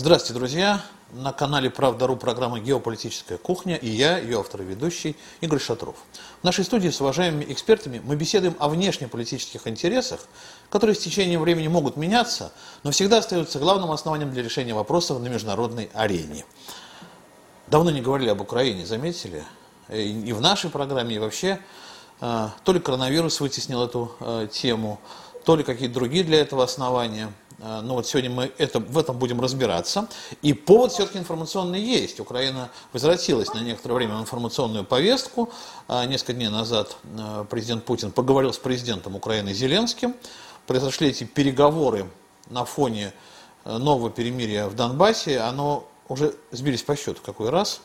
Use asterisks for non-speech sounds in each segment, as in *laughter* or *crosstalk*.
Здравствуйте, друзья! На канале «Правда.ру» программа «Геополитическая кухня» и я, ее автор и ведущий, Игорь Шатров. В нашей студии с уважаемыми экспертами мы беседуем о внешнеполитических интересах, которые с течением времени могут меняться, но всегда остаются главным основанием для решения вопросов на международной арене. Давно не говорили об Украине, заметили? И в нашей программе, и вообще. А, то ли коронавирус вытеснил эту э, тему, то ли какие-то другие для этого основания – а, ну вот сегодня мы это, в этом будем разбираться. И повод все-таки информационный есть. Украина возвратилась на некоторое время в информационную повестку. А, несколько дней назад а, президент Путин поговорил с президентом Украины Зеленским. Произошли эти переговоры на фоне нового перемирия в Донбассе. Оно уже сбились по счету какой раз.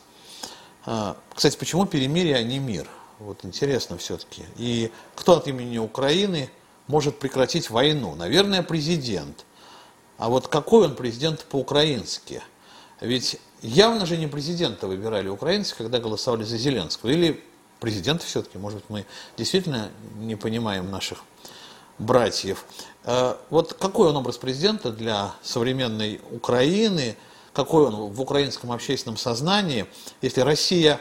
Кстати, почему перемирие, а не мир? Вот интересно все-таки. И кто от имени Украины может прекратить войну? Наверное, президент. А вот какой он президент по-украински? Ведь явно же не президента выбирали украинцы, когда голосовали за Зеленского. Или президента все-таки, может быть, мы действительно не понимаем наших братьев. Э, вот какой он образ президента для современной Украины, какой он в украинском общественном сознании, если Россия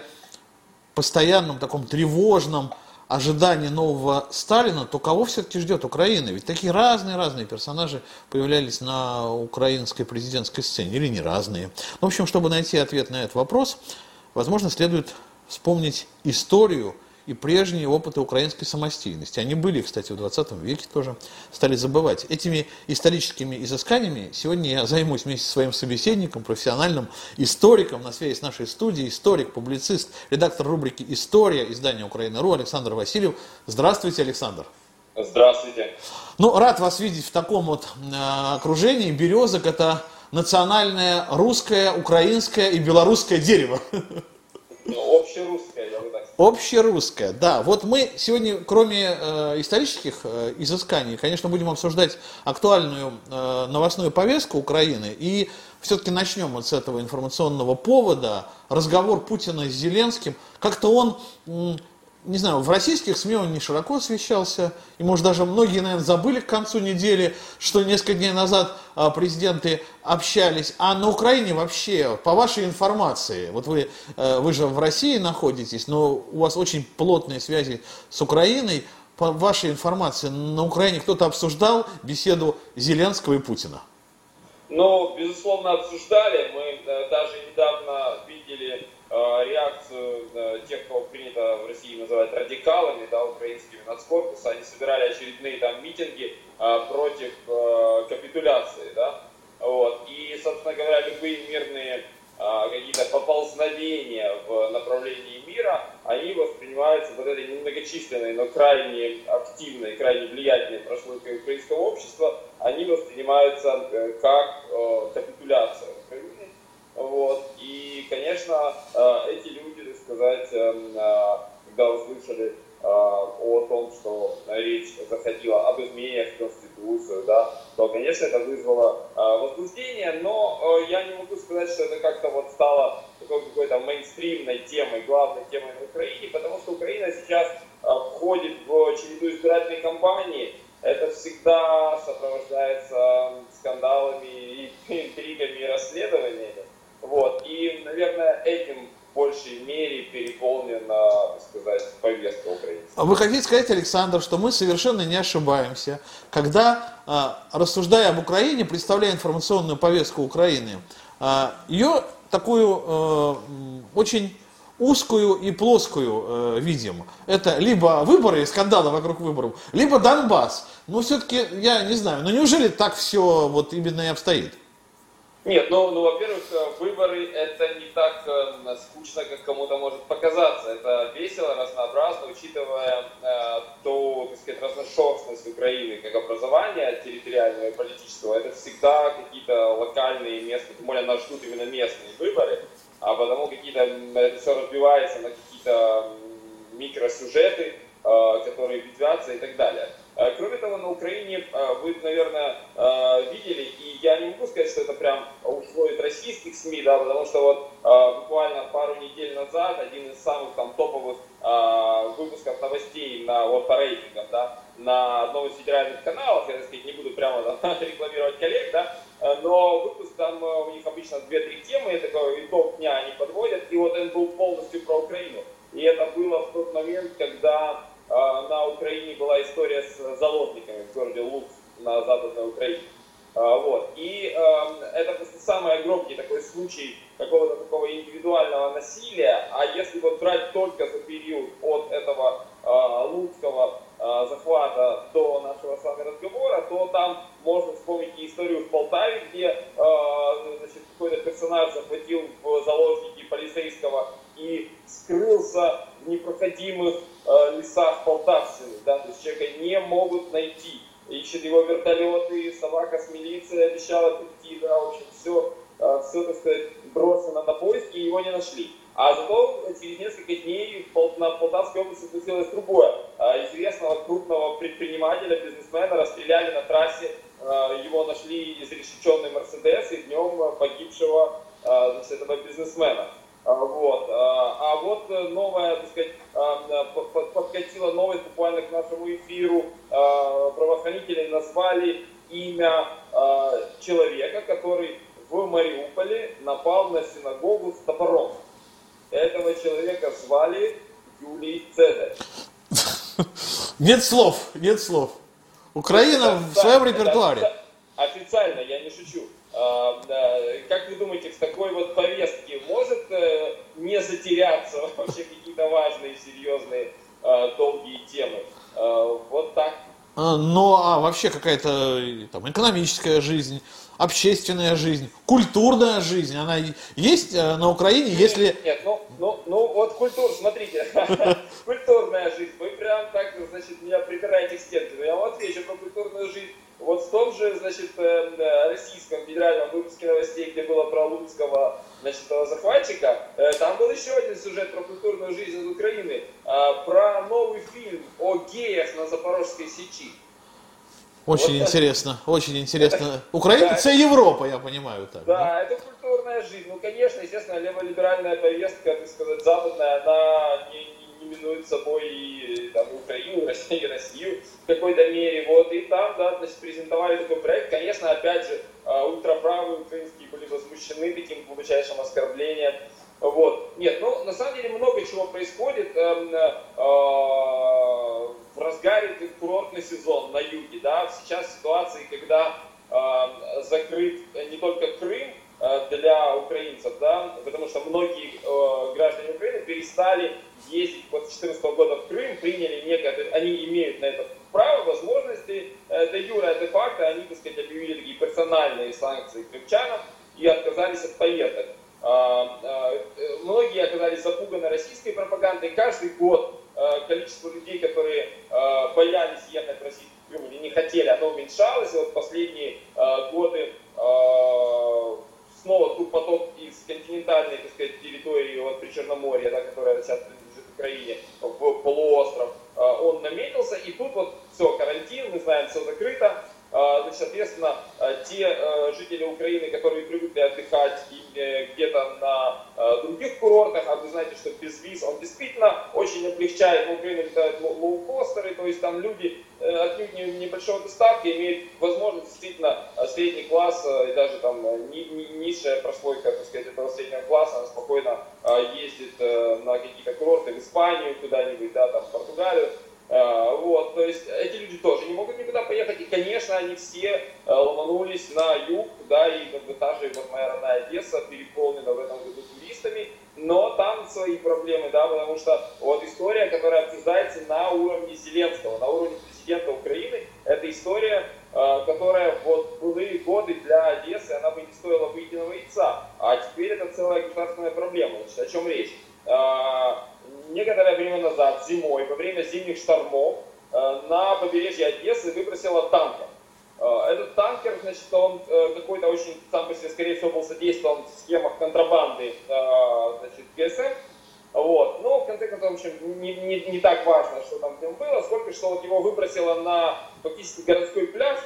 в постоянном таком тревожном ожидание нового Сталина, то кого все-таки ждет Украина? Ведь такие разные-разные персонажи появлялись на украинской президентской сцене, или не разные. Ну, в общем, чтобы найти ответ на этот вопрос, возможно, следует вспомнить историю и прежние опыты украинской самостийности. Они были, кстати, в 20 веке тоже, стали забывать. Этими историческими изысканиями сегодня я займусь вместе со своим собеседником, профессиональным историком на связи с нашей студией, историк, публицист, редактор рубрики «История» издания «Украина.ру» Александр Васильев. Здравствуйте, Александр. Здравствуйте. Ну, рад вас видеть в таком вот э, окружении. Березок – это национальное русское, украинское и белорусское дерево. *laughs* Общерусское, я бы так сказал. Общерусское, да. Вот мы сегодня, кроме э, исторических э, изысканий, конечно, будем обсуждать актуальную э, новостную повестку Украины. И все-таки начнем вот с этого информационного повода. Разговор Путина с Зеленским. Как-то он не знаю, в российских СМИ он не широко освещался, и, может, даже многие, наверное, забыли к концу недели, что несколько дней назад а, президенты общались. А на Украине вообще, по вашей информации, вот вы, э, вы же в России находитесь, но у вас очень плотные связи с Украиной, по вашей информации, на Украине кто-то обсуждал беседу Зеленского и Путина? Ну, безусловно, обсуждали. Мы э, даже недавно видели реакцию э, тех, кого принято в России называть радикалами, да, украинскими нацкорпуса, они собирали очередные там митинги э, против капитуляции, да, вот, и, собственно говоря, любые мирные какие-то поползновения в направлении мира, они воспринимаются вот этой немногочисленной, но крайне активной, крайне влиятельной прослойкой украинского общества, они воспринимаются как капитуляция вот. И, конечно, э, эти люди, так сказать, эм, э, когда услышали э, о том, что речь заходила об изменениях в Конституцию, да, то, конечно, это вызвало возбуждение, но я не могу сказать, что это как-то вот стало такой какой-то мейнстримной темой, главной темой в Украине, потому что Украина сейчас входит в череду избирательной кампании, это всегда сопровождается скандалами интригами и расследованиями. Вот. И, наверное, этим в большей мере переполнена, так сказать, повестка украинцев. Вы хотите сказать, Александр, что мы совершенно не ошибаемся, когда, а, рассуждая об Украине, представляя информационную повестку Украины, а, ее такую э, очень узкую и плоскую э, видим. Это либо выборы и скандалы вокруг выборов, либо Донбасс. Но все-таки, я не знаю, но неужели так все вот именно и обстоит? Нет, ну, ну во-первых, э, выборы это не так э, скучно, как кому-то может показаться. Это весело, разнообразно, учитывая э, ту, так сказать, разношерстность Украины как образования территориального и политического. Это всегда какие-то локальные местные, тем более нас ждут именно местные выборы, а потому какие-то, это все разбивается на какие-то микросюжеты, э, которые ветвятся и так далее. Э, кроме того, на Украине э, вы, наверное, э, видели, и я не могу сказать, что это прям ушло из российских СМИ, да, потому что вот буквально пару недель назад один из самых там топовых выпусков новостей на, вот по рейтингам, да, на одном из федеральных каналов, я, так сказать, не буду прямо там, *laughs* рекламировать коллег, да, но выпуск там у них обычно обычно 2-3 темы, и такой итог дня они подводят, и вот он был полностью про Украину. И это было в тот момент, когда на Украине была история с заложниками в городе Луцк на Западной Украине. Э, вот. И э, это самый громкий такой случай какого-то такого индивидуального насилия, а если вот брать только за период от этого э, луцкого э, захвата до нашего с вами разговора, то там можно вспомнить и историю в Полтаве, где э, значит, какой-то персонаж захватил в заложники полицейского и скрылся непроходимых э, лесах Полтавщины, да, то есть человека не могут найти. Ищет его вертолеты, собака с милицией обещала прийти, да, в общем, все, э, все, так сказать, брошено на поиски, и его не нашли. А зато через несколько дней на Полтавской области случилось другое. Э, известного крупного предпринимателя, бизнесмена расстреляли на трассе, э, его нашли изрешеченный Мерседес и днем погибшего значит, этого бизнесмена. Вот. А вот новая, так сказать, подкатила новость буквально к нашему эфиру. Правоохранители назвали имя человека, который в Мариуполе напал на синагогу с топором. Этого человека звали Юлий Цезарь. Нет слов, нет слов. Украина в своем репертуаре. Официально, я не шучу. А, как вы думаете, в такой вот повестке может э, не затеряться *laughs* вообще какие-то важные, серьезные, а, долгие темы? А, вот так. Ну, а вообще какая-то там экономическая жизнь, общественная жизнь, культурная жизнь, она есть э, на Украине, если... Нет, ну, ну, ну вот культура, смотрите, *laughs* культурная жизнь, вы прям так, значит, меня припираете к стенке, но я вам отвечу про культурную жизнь. Вот в том же, значит, э, российском федеральном выпуске новостей, где было про луцкого, значит, захватчика, э, там был еще один сюжет про культурную жизнь из Украины, про новый фильм о геях на Запорожской сечи. Очень вот интересно, это... очень интересно. Это... Украина да, это Европа, я понимаю так. Да, да, это культурная жизнь. Ну, конечно, естественно, леволиберальная повестка, так сказать, западная, она не, минует собой и там, Украину, *laughs* Россию, Россию в какой-то мере. Вот, и там, да, значит, презентовали такой проект. Конечно, опять же, а, ультраправые украинские были возмущены таким глубочайшим оскорблением. Вот. Нет, ну, на самом деле много чего происходит. Эм, э, э, в разгаре курортный сезон на юге, да, сейчас ситуации, когда э, закрыт не только Крым э, для украинцев, да, потому что многие э, граждане Украины перестали ездить после 2014 года в Крым, приняли некое, они имеют на это право, возможности, э, де юра, де-факто, они, так сказать, объявили такие персональные санкции крымчанам и отказались от поездок. Э, э, многие оказались запуганы российской пропагандой. Каждый год Э, количество людей, которые э, боялись ехать в российский Крым или не хотели, оно уменьшалось. И вот последние э, годы снова тут поток из континентальной, так сказать, территории вот при Черноморье, да, которая сейчас принадлежит Украине, в полуостров, он наметился, и тут вот все, карантин, мы знаем, все закрыто, а, значит, соответственно, а, те а, жители Украины, которые привыкли отдыхать э, где-то на других курортах, а вы знаете, что без виз он действительно очень облегчает, в Украину летают лоукостеры, то есть там люди э, отнюдь небольшого доставки имеют возможность действительно средний класс и даже там низшая прослойка, так сказать, этого среднего класса, она спокойно ездит э, на какие-то курорты в Испанию куда-нибудь, да, там в Португалию, Э, вот, то есть эти люди тоже не могут никуда поехать, и, конечно, они все э, ломанулись на юг, да, и как бы та же вот моя родная Одесса переполнена в этом году туристами, но там свои проблемы, да, потому что вот история, которая обсуждается на уровне Зеленского, на уровне президента Украины, это история, э, которая вот былые годы для Одессы, она бы не стоила выеденного яйца, а теперь это целая государственная проблема, значит, о чем речь? некоторое время назад, зимой, во время зимних штормов, э, на побережье Одессы выбросило танкер. Э, этот танкер, значит, он э, какой-то очень, сам по себе, скорее всего, был задействован в схемах контрабанды значит, ГСМ. Вот. Но, в конце концов, в общем, не, не, не так важно, что там с ним было, сколько что вот его выбросило на фактически городской пляж.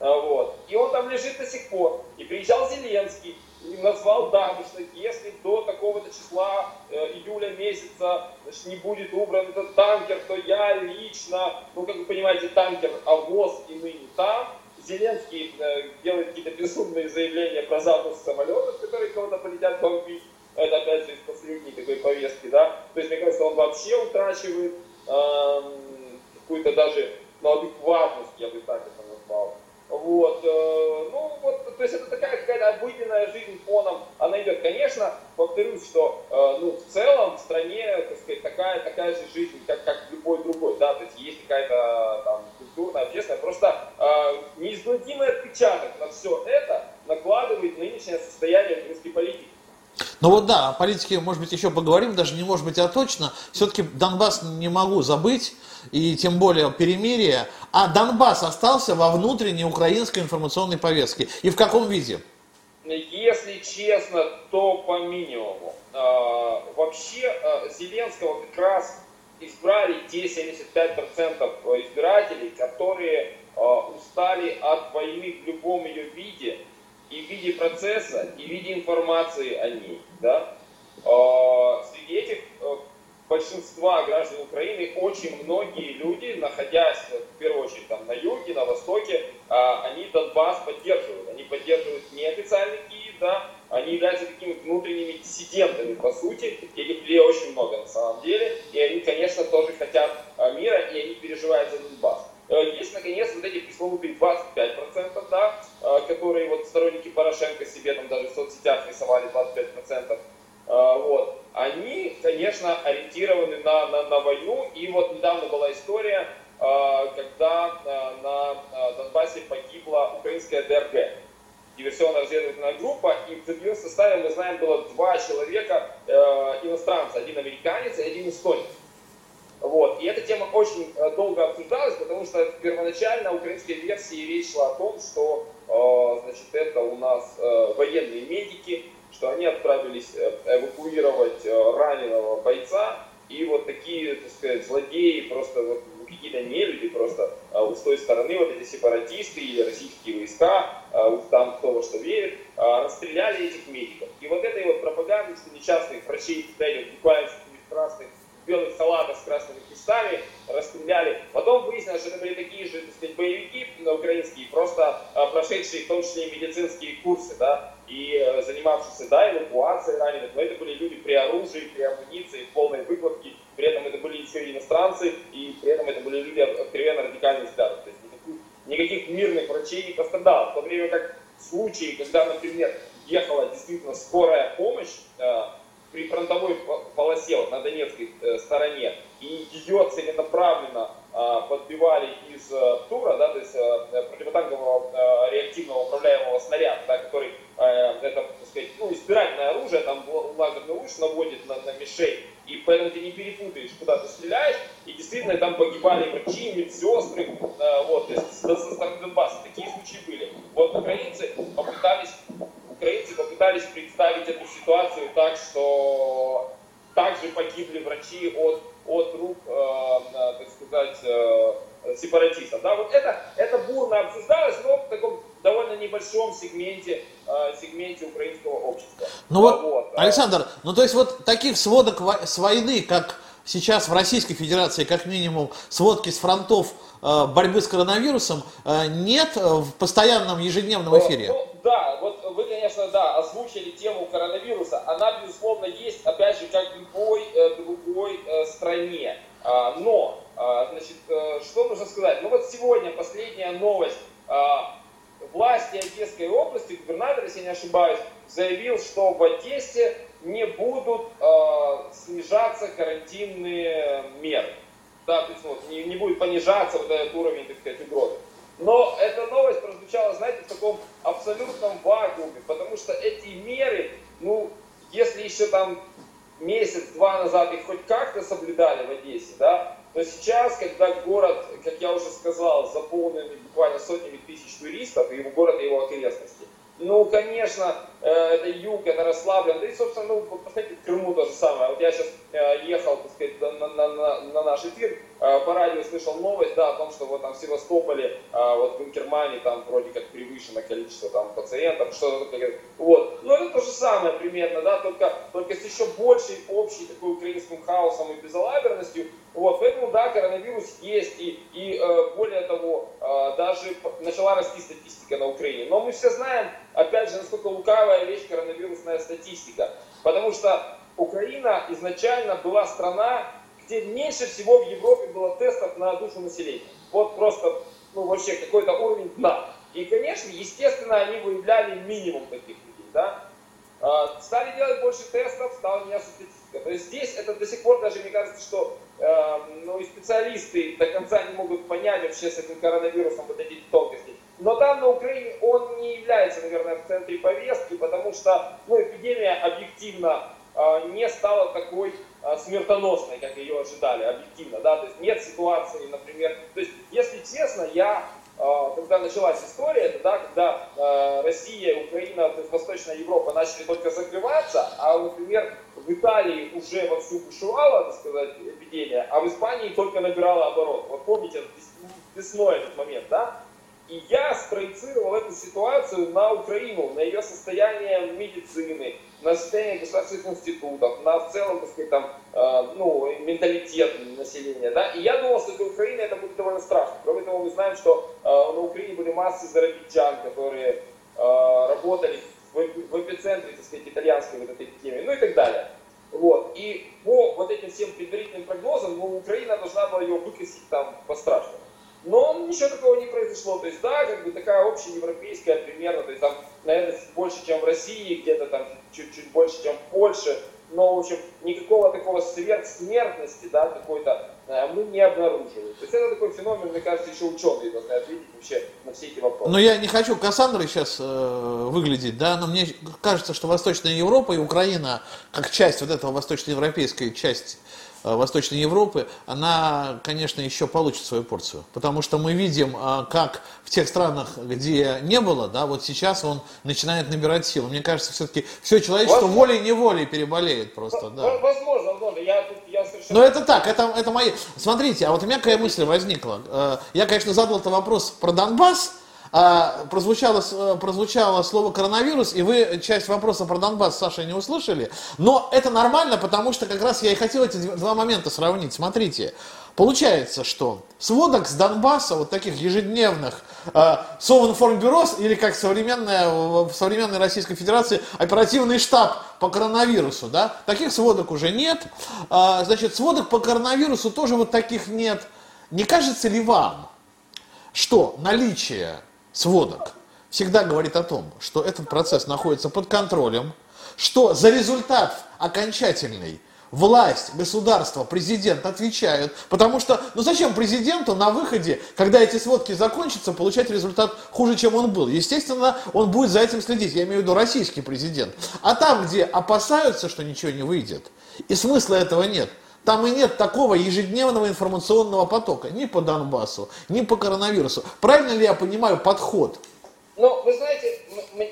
Вот. И он там лежит до сих пор. И приезжал Зеленский, и назвал дату, что если до такого-то числа э, июля месяца значит, не будет убран этот танкер, то я лично, ну как вы понимаете, танкер АВОЗ и Зеленский э, делает какие-то безумные заявления про запуск самолетов, которые кого-то полетят бомбить, это опять же из последней такой повестки, да, то есть мне кажется, он вообще утрачивает политике, может быть, еще поговорим, даже не может быть, а точно. Все-таки Донбасс не могу забыть, и тем более перемирие. А Донбасс остался во внутренней украинской информационной повестке. И в каком виде? Если честно, то по минимуму. А, вообще а, Зеленского как раз избрали те 75% избирателей, которые а, устали от войны в любом ее виде, и в виде процесса, и в виде информации о ней. Да? Среди этих большинства граждан Украины очень многие люди, находясь в первую очередь там, на юге, на востоке, они Донбасс поддерживают. Они поддерживают неофициальный Киев, да, они являются такими внутренними диссидентами, по сути. Этих людей очень много на самом деле. И они, конечно, тоже хотят мира, и они переживают за Донбасс. Э, есть, наконец, вот эти пресловутые 25%, да, которые вот сторонники Порошенко себе там даже в соцсетях рисовали 25%. Вот они, конечно, ориентированы на, на, на войну. И вот недавно была история, а, когда а, на а, Донбассе погибла украинская ДРГ, диверсионно-разведывательная группа, и в ее составе, мы знаем, было два человека э, иностранца, один американец и один эстонец. Вот. И эта тема очень э, долго обсуждалась, потому что первоначально украинской версии речь шла о том, что э, значит, это у нас военные медики, что они отправились э, эвакуировать э, раненого бойца, и вот такие, так сказать, злодеи, просто вот какие-то нелюди просто а, с той стороны, вот эти сепаратисты или российские войска, там кто во что верит, расстреляли этих медиков. И вот этой вот пропаганды, что несчастных врачей, вот, буквально в красных, белых халатах с красными крестами расстреляли. Потом выяснилось, что это были такие же, так сказать, боевики украинские, просто прошедшие в том числе и медицинские курсы, да, и э, занимавшиеся, да, эвакуацией раненых, но это были люди при оружии, при амуниции, в полной выкладке, при этом это были еще и иностранцы, и при этом это были люди откровенно радикальных взглядов. То есть никаких, никаких мирных врачей не пострадало. В то время как в случае, когда, например, ехала действительно скорая помощь э, при фронтовой полосе вот, на Донецкой э, стороне, и ее целенаправленно э, подбивали из э, ТУРа, да, то есть э, противотанкового э, реактивного управляемого снаряда, да, который это, так сказать, ну, избирательное оружие, там лазерный луч наводит на, на мишень, и поэтому ты не перепутаешь, куда ты стреляешь, и действительно там погибали врачи, медсестры, э, вот, то есть со стороны Донбасса такие случаи были. Вот украинцы попытались, украинцы попытались представить эту ситуацию так, что также погибли врачи от, от рук, э, так сказать, э, сепаратистов. Да, вот это, это бурно обсуждалось, но в таком довольно небольшом сегменте, э, сегменте украинского общества. Ну вот, вот, Александр, ну то есть вот таких сводок с войны, как сейчас в Российской Федерации, как минимум, сводки с фронтов э, борьбы с коронавирусом, э, нет в постоянном ежедневном эфире? Ну, да, вот вы, конечно, да, озвучили тему коронавируса. Она, безусловно, есть, опять же, как в любой другой стране. А, но, значит, что нужно сказать? Ну вот сегодня последняя новость власти Одесской области, губернатор, если не ошибаюсь, заявил, что в Одессе не будут э, снижаться карантинные меры. Да, то есть вот, не, не будет понижаться вот этот уровень, так сказать, угрозы. Но эта новость прозвучала, знаете, в таком абсолютном вакууме, потому что эти меры, ну, если еще там месяц-два назад их хоть как-то соблюдали в Одессе, да, то сейчас, когда город, как я уже сказал, заполнен буквально сотнями тысяч туристов, и город и его окрестности, ну, конечно, э, это юг, это расслаблен. Да и, собственно, ну, посмотрите, в Крыму то же самое. Вот я сейчас э, ехал, так сказать, на, на, на, на наш эфир, э, по радио слышал новость, да, о том, что вот там в Севастополе, вот в Инкермане там вроде как превышено количество там пациентов, что-то такое. Вот. Ну, это то же самое примерно, да, только, только с еще большей общей такой украинским хаосом и безалаберностью. Вот, поэтому, да, коронавирус есть, и, и более того, даже начала расти статистика на Украине. Но мы все знаем, опять же, насколько лукавая вещь коронавирусная статистика. Потому что Украина изначально была страна, где меньше всего в Европе было тестов на душу населения. Вот просто, ну вообще какой-то уровень дна. И, конечно, естественно, они выявляли минимум таких людей, да. А, стали делать больше тестов, стала меняться статистика. То есть здесь это до сих пор даже, мне кажется, что э, ну, и специалисты до конца не могут понять вообще с этим коронавирусом вот эти тонкости. Но там на Украине он не является, наверное, в центре повестки, потому что ну, эпидемия объективно э, не стала такой э, смертоносной, как ее ожидали, объективно. Да? То есть нет ситуации, например, то есть, если честно, я а, когда началась история, это да, когда э, Россия, Украина, то есть Восточная Европа начали только закрываться, а, например, в Италии уже вовсю бушевала, так сказать, эпидемия, а в Испании только набирала оборот. Вот помните, весной этот момент, да? И я спроецировал эту ситуацию на Украину, на ее состояние медицины, на состояние государственных институтов, на в целом, так сказать, там, э, ну, менталитет населения, да, и я думал, что для Украины это будет довольно страшно. Кроме того, мы знаем, что э, на Украине были массы зарабитчан, которые э, работали в, в эпицентре, так сказать, итальянской вот этой темы, ну и так далее. Вот. И по вот этим всем предварительным прогнозам, ну, Украина должна была ее выкосить там по-страшному. Но ничего такого не произошло. То есть, да, как бы такая общеевропейская примерно, то есть там, наверное, больше, чем в России, где-то там чуть-чуть больше, чем в Польше. Но, в общем, никакого такого сверхсмертности, да, какой-то, э, мы не обнаружили. То есть это такой феномен, мне кажется, еще ученые должны ответить вообще на все эти вопросы. Но я не хочу Кассандрой сейчас э, выглядеть, да, но мне кажется, что Восточная Европа и Украина, как часть вот этого восточноевропейской части Восточной Европы, она, конечно, еще получит свою порцию. Потому что мы видим, э, как в тех странах, где не было, да, вот сейчас он начинает набирать силу. Мне кажется, все-таки все человечество волей-неволей переболеет просто. Да. Возможно, возможно. Я я совершенно... Но это так, это, это мои... Смотрите, а вот у меня какая мысль возникла. Э, я, конечно, задал этот вопрос про Донбасс, а, прозвучало, э, прозвучало слово коронавирус, и вы часть вопроса про Донбасс, Саша, не услышали. Но это нормально, потому что как раз я и хотел эти два момента сравнить. Смотрите, получается, что сводок с Донбасса, вот таких ежедневных, э, Совинформбюро, или как современная, в современной Российской Федерации, оперативный штаб по коронавирусу, да, таких сводок уже нет. А, значит, сводок по коронавирусу тоже вот таких нет. Не кажется ли вам, что наличие сводок всегда говорит о том, что этот процесс находится под контролем, что за результат окончательный власть, государство, президент отвечают, потому что, ну зачем президенту на выходе, когда эти сводки закончатся, получать результат хуже, чем он был? Естественно, он будет за этим следить, я имею в виду российский президент. А там, где опасаются, что ничего не выйдет, и смысла этого нет – там и нет такого ежедневного информационного потока ни по Донбассу, ни по коронавирусу. Правильно ли я понимаю подход? Ну, вы знаете,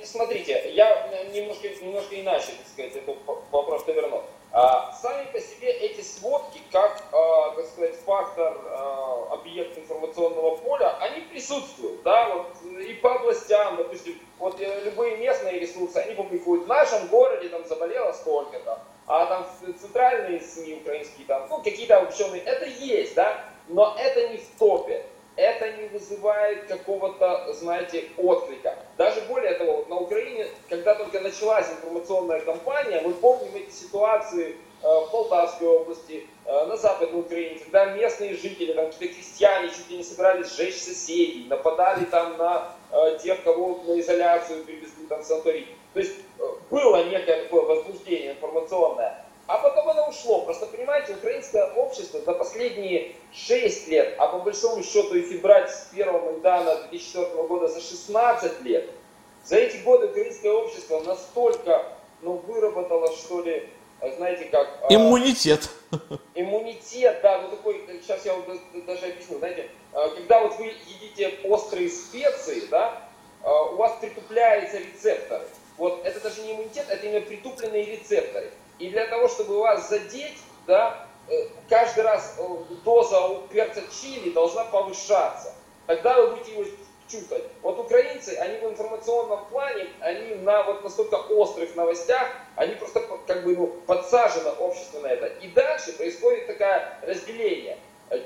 смотрите, я немножко, немножко иначе, так сказать, этот вопрос поверну. А, сами по себе эти сводки, как, а, так сказать, фактор, а, объект информационного поля, они присутствуют, да, вот и по областям, допустим, вот э, любые местные ресурсы, они публикуют, в нашем городе там заболело столько-то, а там центральные СМИ украинские, там, ну, какие-то ученые, это есть, да, но это не в топе. Это не вызывает какого-то, знаете, отклика. Даже более того, на Украине, когда только началась информационная кампания, мы помним эти ситуации э, в Полтавской области, э, на Западной Украине, когда местные жители, там какие-то крестьяне чуть ли не собирались сжечь соседей, нападали там на э, тех, кого на изоляцию привезли там в санаторий. То есть было некое такое возбуждение информационное, а потом оно ушло. Просто понимаете, украинское общество за последние 6 лет, а по большому счету, если брать с первого Майдана 2004 года за 16 лет, за эти годы украинское общество настолько ну, выработало, что ли, знаете как... А, иммунитет. *laughs* Иммунитет, да, ну такой, сейчас я вам даже объясню, знаете, когда вот вы едите острые специи, да, у вас притупляются рецепторы. Вот это даже не иммунитет, это именно притупленные рецепторы. И для того, чтобы вас задеть, да, э, каждый раз э, доза перца чили должна повышаться. Тогда вы будете его чувствовать. Вот украинцы, они в информационном плане, они на вот настолько острых новостях, они просто как бы ну, подсажены общество на это. И дальше происходит такое разделение.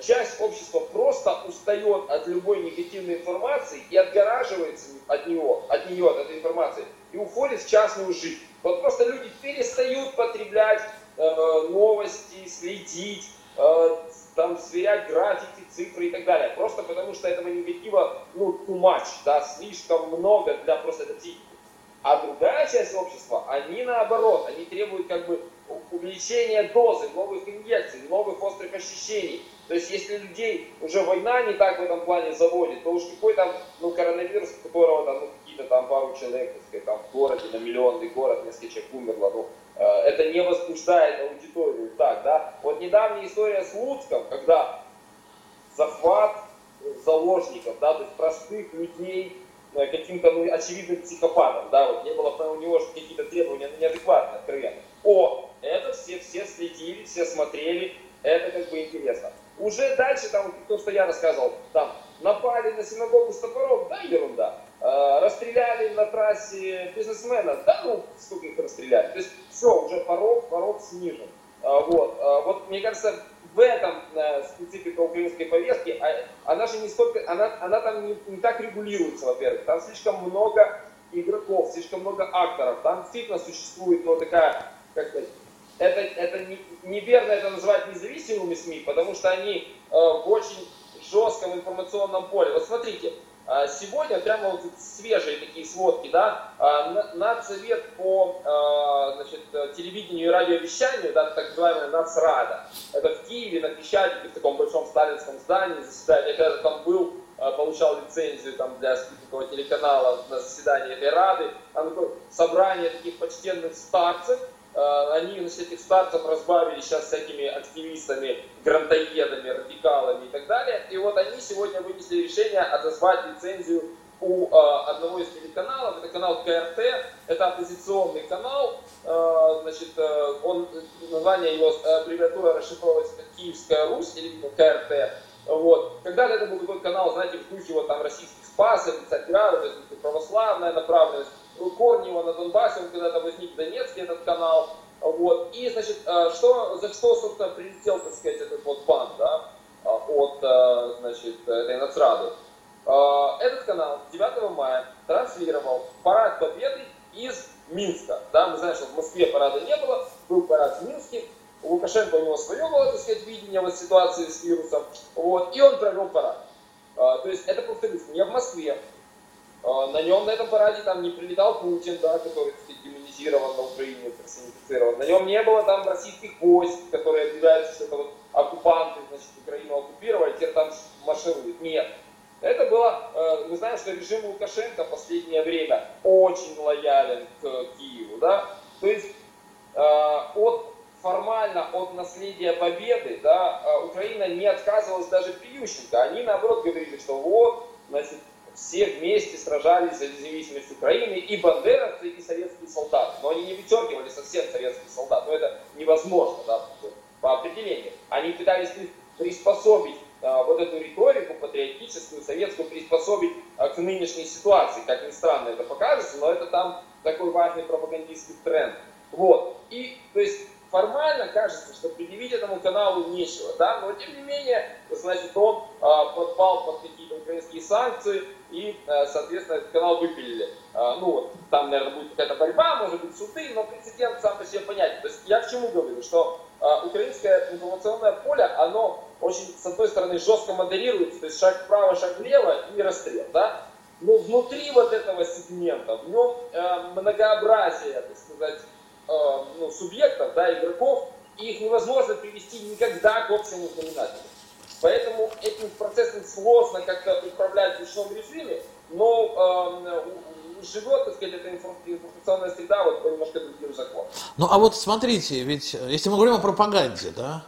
Часть общества просто устает от любой негативной информации и отгораживается от него, от нее, от этой информации и уходит в частную жизнь. Вот просто люди перестают потреблять э, новости, следить, э, там сверять графики, цифры и так далее. Просто потому что этого негатива, ну, too much, да, слишком много для просто этой психики. А другая часть общества, они наоборот, они требуют как бы увеличения дозы, новых инъекций, новых острых ощущений. То есть если людей уже война не так в этом плане заводит, то уж какой там, ну, коронавирус, которого там, ну, какие-то там пару человек, так сказать, там в городе, на миллионный город, несколько человек умерло, ну, э, это не возбуждает аудиторию так, да. Вот недавняя история с Луцком, когда захват заложников, да, то есть простых людей, э, каким-то ну, очевидным психопатом, да, вот не было у него какие-то требования неадекватные, откровенно. О, это все, все следили, все смотрели, это как бы интересно. Уже дальше, там, то, что я рассказывал, там, напали на синагогу с топором, да, ерунда. Э, расстреляли на трассе бизнесмена, да, ну, сколько их расстреляли. То есть все, уже порог, порог снижен. Э, вот, э, вот, мне кажется, в этом специфика украинской повестки, а, она же не столько, она, она там не, не так регулируется, во-первых, там слишком много игроков, слишком много акторов, там действительно существует, ну, такая, как сказать, это, это не, неверно это называть независимыми СМИ, потому что они э, в очень жестком информационном поле. Вот смотрите, сегодня прямо вот свежие такие сводки, да, э, Нацсовет по э, значит, телевидению и радиовещанию, да, так называемая Нацрада, это в Киеве, на Крещатике, в таком большом сталинском здании заседает, я когда там был, получал лицензию там, для спутникового телеканала на заседании этой Рады, там такое собрание таких почтенных старцев, они значит, этих старцев разбавили сейчас всякими активистами, грантоедами, радикалами и так далее. И вот они сегодня вынесли решение отозвать лицензию у э, одного из телеканалов, это канал КРТ, это оппозиционный канал, э, значит, э, он, название его, э, аббревиатура расшифровывается как Киевская Русь или КРТ, вот. Когда-то это был такой канал, знаете, в духе вот там российских спасов, есть православная направленность, корни его на Донбассе, он когда-то возник в Донецке, этот канал. Вот. И, значит, э, что, за что, собственно, прилетел, так сказать, этот вот бан, да, э, от, э, значит, этой нацрады. Этот канал 9 мая транслировал парад победы из Минска. Да, мы знаем, что в Москве парада не было, был парад в Минске, у Лукашенко у него свое было, так сказать, видение вот ситуации с вирусом, вот, и он провел парад. То есть это, повторюсь, не в Москве, на нем, на этом параде, там не прилетал Путин, да, который, сказать, демонизирован на Украине, персонифицирован. На нем не было там российских войск, которые объявляют, что это вот оккупанты, значит, Украину оккупировали, теперь там маршируют. Нет. Это было, э, мы знаем, что режим Лукашенко в последнее время очень лоялен к Киеву, да, то есть э, от формально от наследия победы, да, э, Украина не отказывалась даже при Ющенко. Они наоборот говорили, что вот, значит, все вместе сражались за независимость Украины, и бандеровцы, и советские солдаты. Но они не вытергивали совсем советских солдат, но это невозможно да, по определению. Они пытались приспособить а, вот эту риторику патриотическую, советскую, приспособить а, к нынешней ситуации. Как ни странно это покажется, но это там такой важный пропагандистский тренд. Вот. И, то есть, формально кажется, что предъявить этому каналу нечего, да, но тем не менее, значит, он а, подпал под какие-то украинские санкции, и, а, соответственно, этот канал выпилили. А, ну, там, наверное, будет какая-то борьба, может быть, суды, но прецедент сам по себе понятен. То есть я к чему говорю, что а, украинское информационное поле, оно очень, с одной стороны, жестко модерируется, то есть шаг вправо, шаг влево и расстрел, да, но внутри вот этого сегмента, в нем э, многообразие, так сказать, Э, ну, субъектов, да, игроков, и их невозможно привести никогда к общему знаменателю. Поэтому этим процессом сложно как-то управлять в ручном режиме, но э, живет, так сказать, эта информационная среда вот по немножко другим законам. Ну а вот смотрите, ведь если мы говорим о пропаганде, да,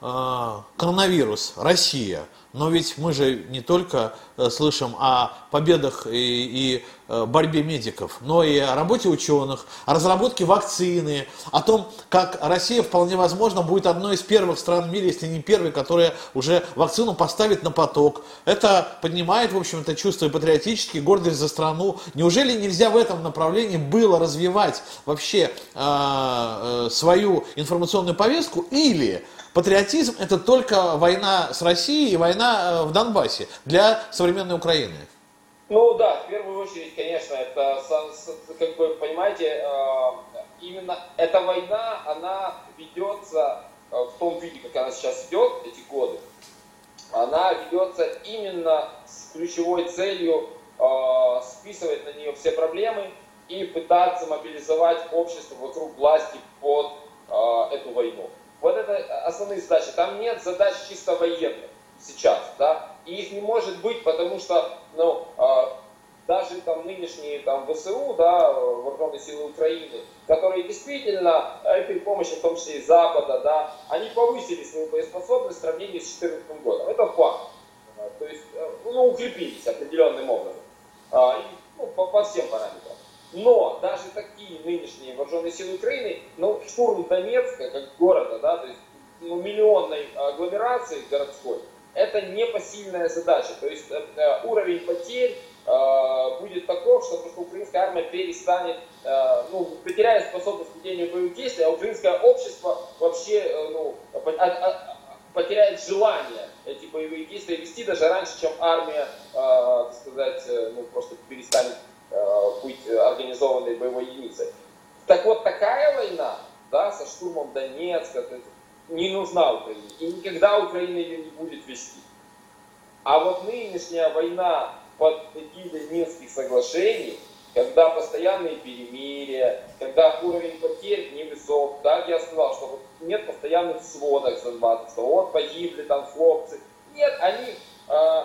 э, коронавирус, Россия – но ведь мы же не только э, слышим о победах и, и э, борьбе медиков, но и о работе ученых, о разработке вакцины, о том, как Россия вполне возможно будет одной из первых стран в мире, если не первой, которая уже вакцину поставит на поток. Это поднимает, в общем, это чувство и патриотически, гордость за страну. Неужели нельзя в этом направлении было развивать вообще э, э, свою информационную повестку или Патриотизм это только война с Россией и война э, в Донбассе для современной Украины. Ну да, в первую очередь, конечно, это, как бы, понимаете, э, именно эта война, она ведется в том виде, как она сейчас идет, эти годы, она ведется именно с ключевой целью э, списывать на нее все проблемы и пытаться мобилизовать общество вокруг власти под э, эту войну. Вот это основные задачи. Там нет задач чисто военных сейчас, да, и их не может быть, потому что, ну, э, даже там нынешние там ВСУ, да, вооруженные силы Украины, которые действительно э, при помощи, в том числе и Запада, да, они повысили свою боеспособность в сравнении с 2014 годом. Это факт. То есть, э, ну, укрепились определенным образом. А, и, ну, по, по всем параметрам. Но даже такие нынешние вооруженные силы Украины, ну, штурм Донецка, как города, да, то есть ну, миллионной агломерации городской, это непосильная задача. То есть э, уровень потерь Э, будет таков, что просто украинская армия перестанет, э, ну, потеряет способность к ведению боевых действий, а украинское общество вообще э, ну, а, а, потеряет желание эти боевые действия вести даже раньше, чем армия, так сказать, ну, просто перестанет быть организованной боевой единицей. Так вот, такая война, да, со штурмом Донецка, не нужна Украине. И никогда Украина ее не будет вести. А вот нынешняя война под эгидой Минских соглашений, когда постоянные перемирия, когда уровень потерь невысок, да, я сказал, что вот нет постоянных сводок с Донбасса, вот погибли там хлопцы. Нет, они э,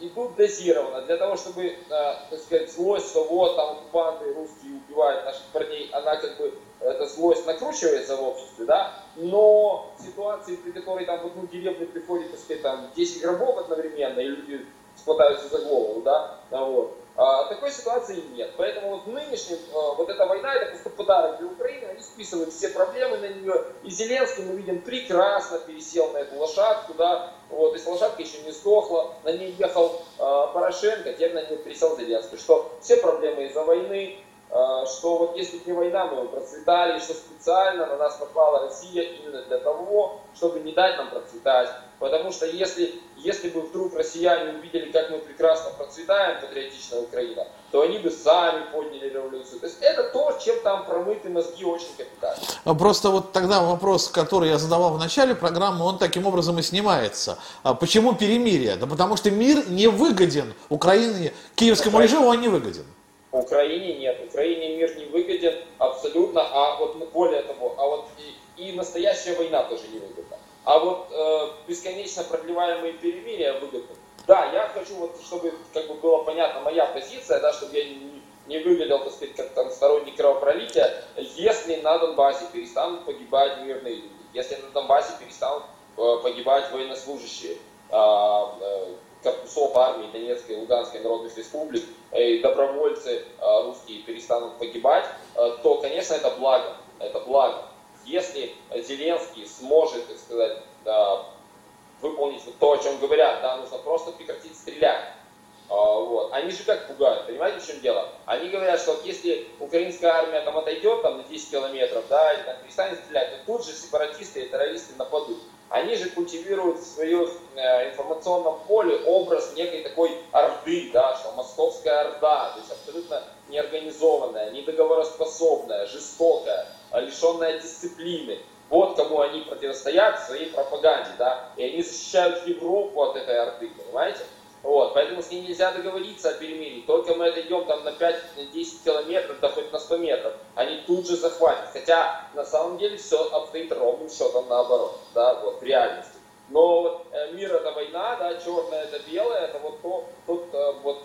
идут дозированно для того, чтобы, э, так сказать, злость, что вот там оккупанты русские убивают наших парней, она как бы, эта злость накручивается в обществе, да, но ситуации, при которой там в одну деревню приходит, так сказать, там 10 гробов одновременно, и люди хватаются за голову, да, вот. А, такой ситуации нет. Поэтому вот нынешняя, а, вот эта война, это просто подарок для Украины, они списывают все проблемы на нее. И Зеленский, мы видим, прекрасно пересел на эту лошадку, да, вот, если лошадка еще не сдохла, на ней ехал а, Порошенко, теперь на ней пересел Зеленский, что все проблемы из-за войны, а, что вот если бы не война, мы бы процветали, что специально на нас напала Россия именно для того, чтобы не дать нам процветать. Потому что если, если бы вдруг россияне увидели, как мы прекрасно процветаем, патриотичная Украина, то они бы сами подняли революцию. То есть это то, чем там промыты мозги очень капитально. А просто вот тогда вопрос, который я задавал в начале программы, он таким образом и снимается. А почему перемирие? Да потому что мир не выгоден Украине, киевскому Украине. режиму он не выгоден. Украине нет. Украине мир не выгоден абсолютно, а вот более того, а вот и, и настоящая война тоже не выгодна. А вот э, бесконечно продлеваемые перемирия выгодны. Да, я хочу, вот, чтобы как бы было понятно моя позиция, да, чтобы я не, не выглядел, так сказать, как там сторонник кровопролития, если на Донбассе перестанут погибать мирные люди, если на Донбассе перестанут э, погибать военнослужащие, э, э, корпусов армии Донецкой и Луганской народных республик, и добровольцы э, русские перестанут погибать, э, то, конечно, это благо. Это благо если Зеленский сможет, так сказать, да, выполнить то, о чем говорят, да, нужно просто прекратить стрелять. А, вот. Они же как пугают, понимаете, в чем дело? Они говорят, что вот если украинская армия там отойдет там, на 10 километров, да, и там, перестанет стрелять, то тут же сепаратисты и террористы нападут. Они же культивируют в своем э, информационном поле образ некой такой орды, да, что московская орда, то есть абсолютно неорганизованная, недоговороспособная, жестокая, лишенная дисциплины. Вот кому они противостоят в своей пропаганде, да, и они защищают Европу от этой орды, понимаете? Вот, поэтому с ней нельзя договориться о перемирии. Только мы отойдем там на 5-10 километров, да хоть на 100 метров, они тут же захватят. Хотя на самом деле все обстоит ровным счетом наоборот, да, вот в реальности. Но вот э, мир это война, да, черное это белое, это вот то, тот э, вот,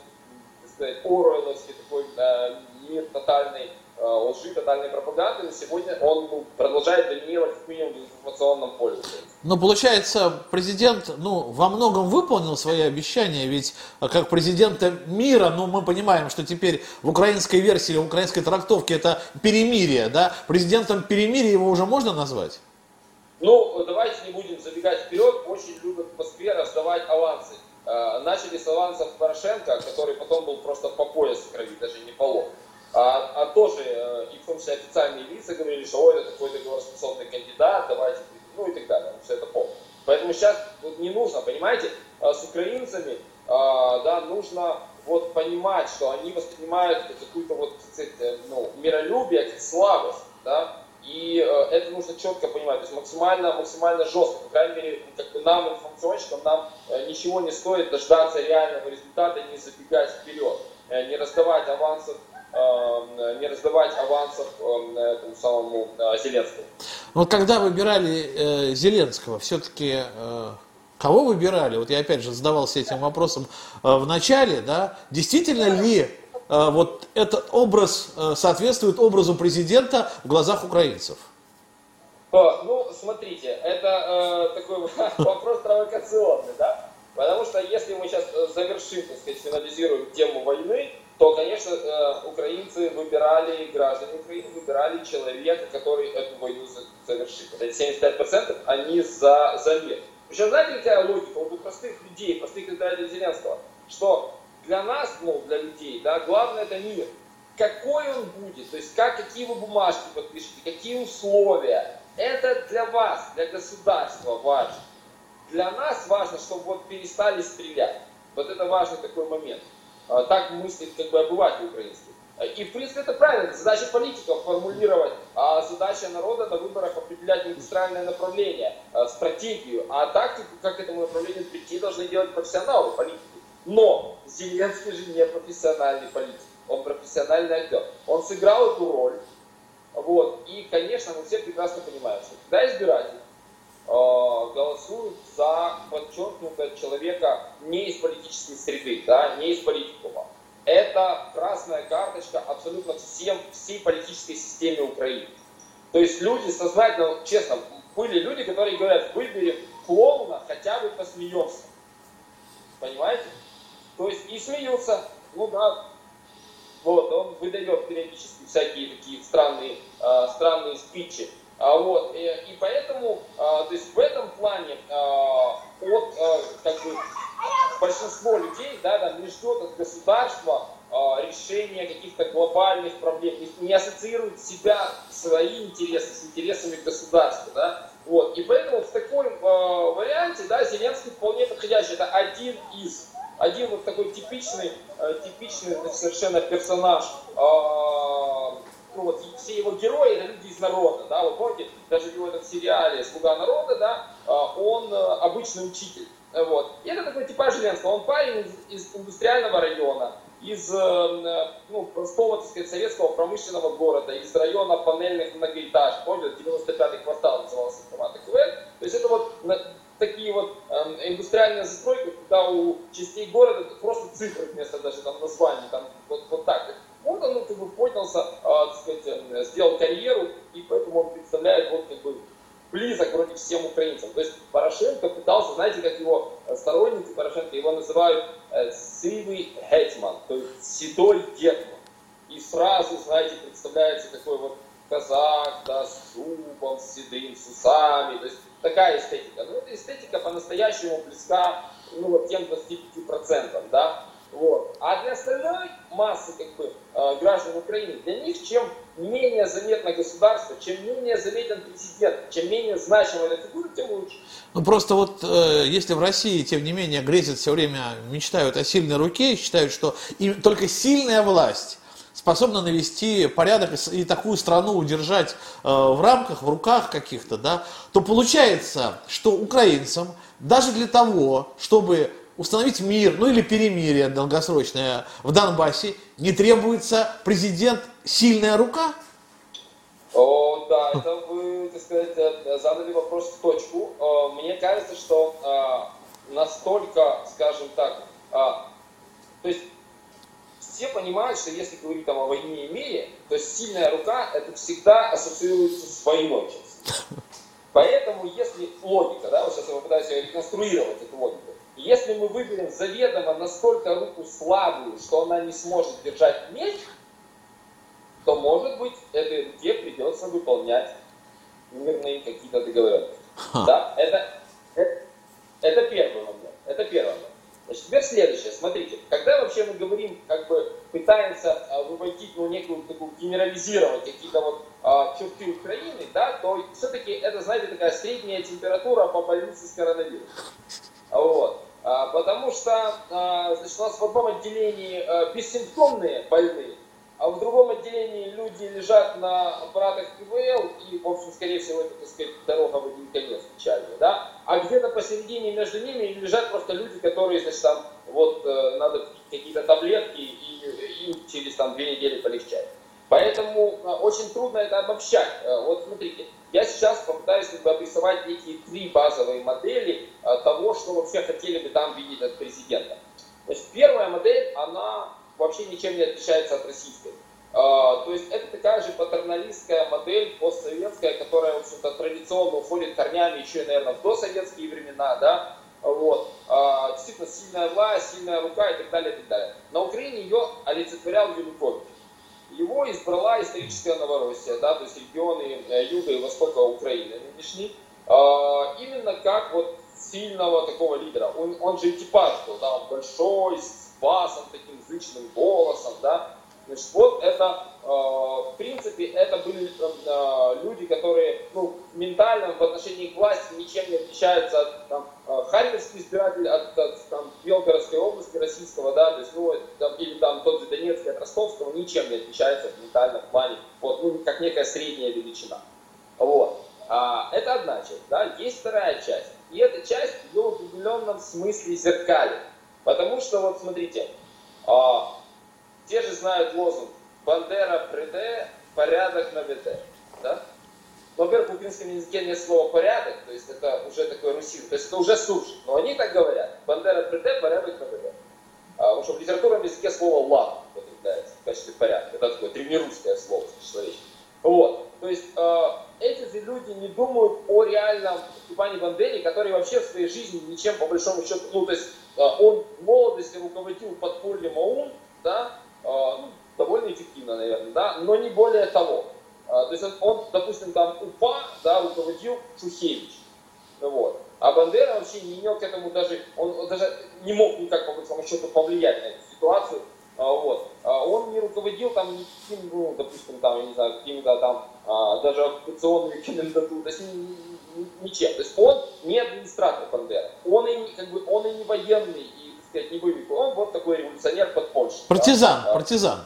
так сказать, Оруэлловский такой э, мир тотальной Э, лжи, тотальной пропаганды, но сегодня он ну, продолжает доминировать как минимум в информационном поле. Но получается, президент ну, во многом выполнил свои обещания, ведь э, как президента мира, ну мы понимаем, что теперь в украинской версии, в украинской трактовке это перемирие, да? Президентом перемирия его уже можно назвать? Ну, давайте не будем забегать вперед, очень любят в Москве раздавать авансы. Э, начали с авансов Порошенко, который потом был просто по пояс в крови, даже не по лоб. А, а тоже, и в том числе официальные лица говорили, что ой, это такой договороспособный кандидат, давайте, ну и так далее, все это помню. Поэтому сейчас вот не нужно, понимаете, э, с украинцами, а, да, нужно вот понимать, что они воспринимают какую-то вот, э, ну, миролюбие как слабость, да, И э, это нужно четко понимать, то есть максимально, максимально жестко. По крайней мере, как бы нам, информационщикам, нам э, ничего не стоит дождаться реального результата, не забегать вперед, не раздавать авансов, не раздавать авансов э, этому самому э, Зеленскому. Вот когда выбирали э, Зеленского, все-таки э, кого выбирали? Вот я опять же задавался этим вопросом э, в начале, да, действительно ли Э, вот этот образ э, соответствует образу президента в глазах украинцев? Ну, смотрите, это э, такой *laughs* вопрос провокационный, да? Потому что если мы сейчас э, завершим, так сказать, финализируем тему войны, то, конечно, э, украинцы выбирали, граждане Украины выбирали человека, который эту войну завершит. Это 75% они за, за мир. Причем, знаете, какая логика у простых людей, простых избирателей Зеленского? Что для нас, ну, для людей, да, главное это мир. Какой он будет, то есть как, какие вы бумажки подпишете, какие условия, это для вас, для государства важно. Для нас важно, чтобы вот перестали стрелять. Вот это важный такой момент. А, так мыслит как бы обыватель украинский. И, в принципе, это правильно. Это задача политиков формулировать, а задача народа на выборах определять индустриальное направление, а, стратегию. А тактику, как к этому направлению прийти, должны делать профессионалы, политики. Но Зеленский же не профессиональный политик, он профессиональный актер. Он сыграл эту роль, вот, и, конечно, мы все прекрасно понимаем, что когда избиратели э, голосуют за подчеркнуто человека не из политической среды, да, не из политикума, это красная карточка абсолютно всем, всей политической системе Украины. То есть люди сознательно, честно, были люди, которые говорят, выберем клоуна, хотя бы посмеемся. Понимаете? То есть и смеются, ну да, вот, он выдает периодически всякие такие странные, э, странные спичи. А, вот, и, и поэтому, а, то есть в этом плане а, от, а, как бы, большинство людей, да, да, не ждет от государства а, решения каких-то глобальных проблем, не, не ассоциирует себя, свои интересы с интересами государства, да, вот, и поэтому в таком а, варианте, да, Зеленский вполне подходящий, это один из один вот такой типичный, э, типичный совершенно персонаж, ну вот все его герои это люди из народа, да, вот помните, даже в этом сериале «Слуга народа», да, э, он обычный учитель, вот. И это такой типаж Зеленского, он парень из, из индустриального района, из ну, простого, так сказать, советского промышленного города, из района панельных многоэтажек, помните, 95-й квартал назывался формат КВН, то есть это вот такие вот э, индустриальные застройки, когда у частей города просто цифры вместо даже там названий, там вот, вот так. Вот он ну, как бы поднялся, э, так сказать, э, сделал карьеру, и поэтому он представляет вот как бы близок вроде всем украинцам. То есть Порошенко пытался, знаете, как его сторонники Порошенко его называют э, сивый гетман, то есть седой гетман. И сразу, знаете, представляется такой вот казак, да, с зубом, с седым, с усами, то есть такая эстетика. Но эта эстетика по-настоящему близка ну, вот тем 25%, да. Вот. А для остальной массы как бы, э, граждан Украины, для них чем менее заметно государство, чем менее заметен президент, чем менее значимая эта фигура, тем лучше. Ну просто вот э, если в России, тем не менее, грезят все время, мечтают о сильной руке, считают, что им только сильная власть способна навести порядок и такую страну удержать э, в рамках, в руках каких-то, да, то получается, что украинцам даже для того, чтобы установить мир, ну или перемирие долгосрочное в Донбассе, не требуется президент сильная рука? О, да, это вы, так сказать, э, задали вопрос в точку. Мне кажется, что э, настолько, скажем так, то есть все понимают, что если говорить там о войне и мире, то сильная рука это всегда ассоциируется с войной. Поэтому если логика, да, вот сейчас я попытаюсь реконструировать эту логику, если мы выберем заведомо настолько руку слабую, что она не сможет держать меч, то, может быть, этой руке придется выполнять мирные какие-то договоренности. Да? Это, это, это первый момент. Это первый момент. Значит, теперь следующее. Смотрите, когда вообще мы говорим, как бы пытаемся а, выводить, ну, некую такую, генерализировать какие-то вот а, черты Украины, да, то все-таки это, знаете, такая средняя температура по больнице с коронавирусом. Вот. А, потому что, а, значит, у нас в одном отделении а, бессимптомные больные, а в другом отделении люди лежат на аппаратах ПВЛ, и, в общем, скорее всего, это, так сказать, дорога в один конец печальная, да, а где-то посередине между ними лежат просто люди, которые, значит, там, вот, э, надо какие-то таблетки, и им через, там, две недели полегчает. Поэтому э, очень трудно это обобщать. Э, вот смотрите, я сейчас попытаюсь как бы, обрисовать некие три базовые модели э, того, что вообще хотели бы там видеть от президента. Значит, первая модель, она вообще ничем не отличается от российской. То есть это такая же патерналистская модель постсоветская, которая, в общем-то, традиционно уходит корнями еще, наверное, в досоветские времена, да, вот. Действительно, сильная власть, сильная рука и так далее, и так далее. На Украине ее олицетворял историческая Новороссия, да, то есть регионы э, юга и востока Украины нынешней, а, именно как вот сильного такого лидера. Он, он же типаж был, да, он большой, басом, таким зычным голосом, да. Значит, вот это, э, в принципе, это были э, люди, которые, ну, ментально в отношении к власти ничем не отличаются от, там, э, харьковский избиратель от, от там, Белгородской области российского, да, то есть, ну, там, или там тот же Донецкий от Ростовского ничем не отличается в ментальном плане, вот, ну, как некая средняя величина. Вот. А, это одна часть, да, есть вторая часть. И эта часть ее в определенном смысле зеркалит. Потому что, вот смотрите, а, те же знают лозунг «Бандера приде, порядок на ВТ». Да? Но, во-первых, в украинском языке нет слова «порядок», то есть это уже такой русин, то есть это уже суржик. Но они так говорят. «Бандера приде, порядок на ВТ». А, потому что в литературном языке слово «лад» употребляется в качестве порядка. Это такое древнерусское слово, человеческое. Вот. То есть э, эти люди не думают о реальном Степане Бандере, который вообще в своей жизни ничем по большому счету, ну то есть э, он в молодости руководил подпольем ОУН, да, ну, довольно эффективно, наверное, да, но не более того. Э, то есть он, допустим, там УПА, да, руководил Шухевич. Вот. А Бандера вообще не имел к этому даже, он, даже не мог никак по большому счету повлиять на эту ситуацию, а, вот. А, он не руководил там никаким, ну, допустим, там, я не знаю, какими-то там а, даже оккупационными комендатурами, то есть ничем. То есть он не администратор Бандера. Он и, как бы, он и не военный, и, сказать, не боевик. Он вот такой революционер под Польшу. Партизан, да? партизан.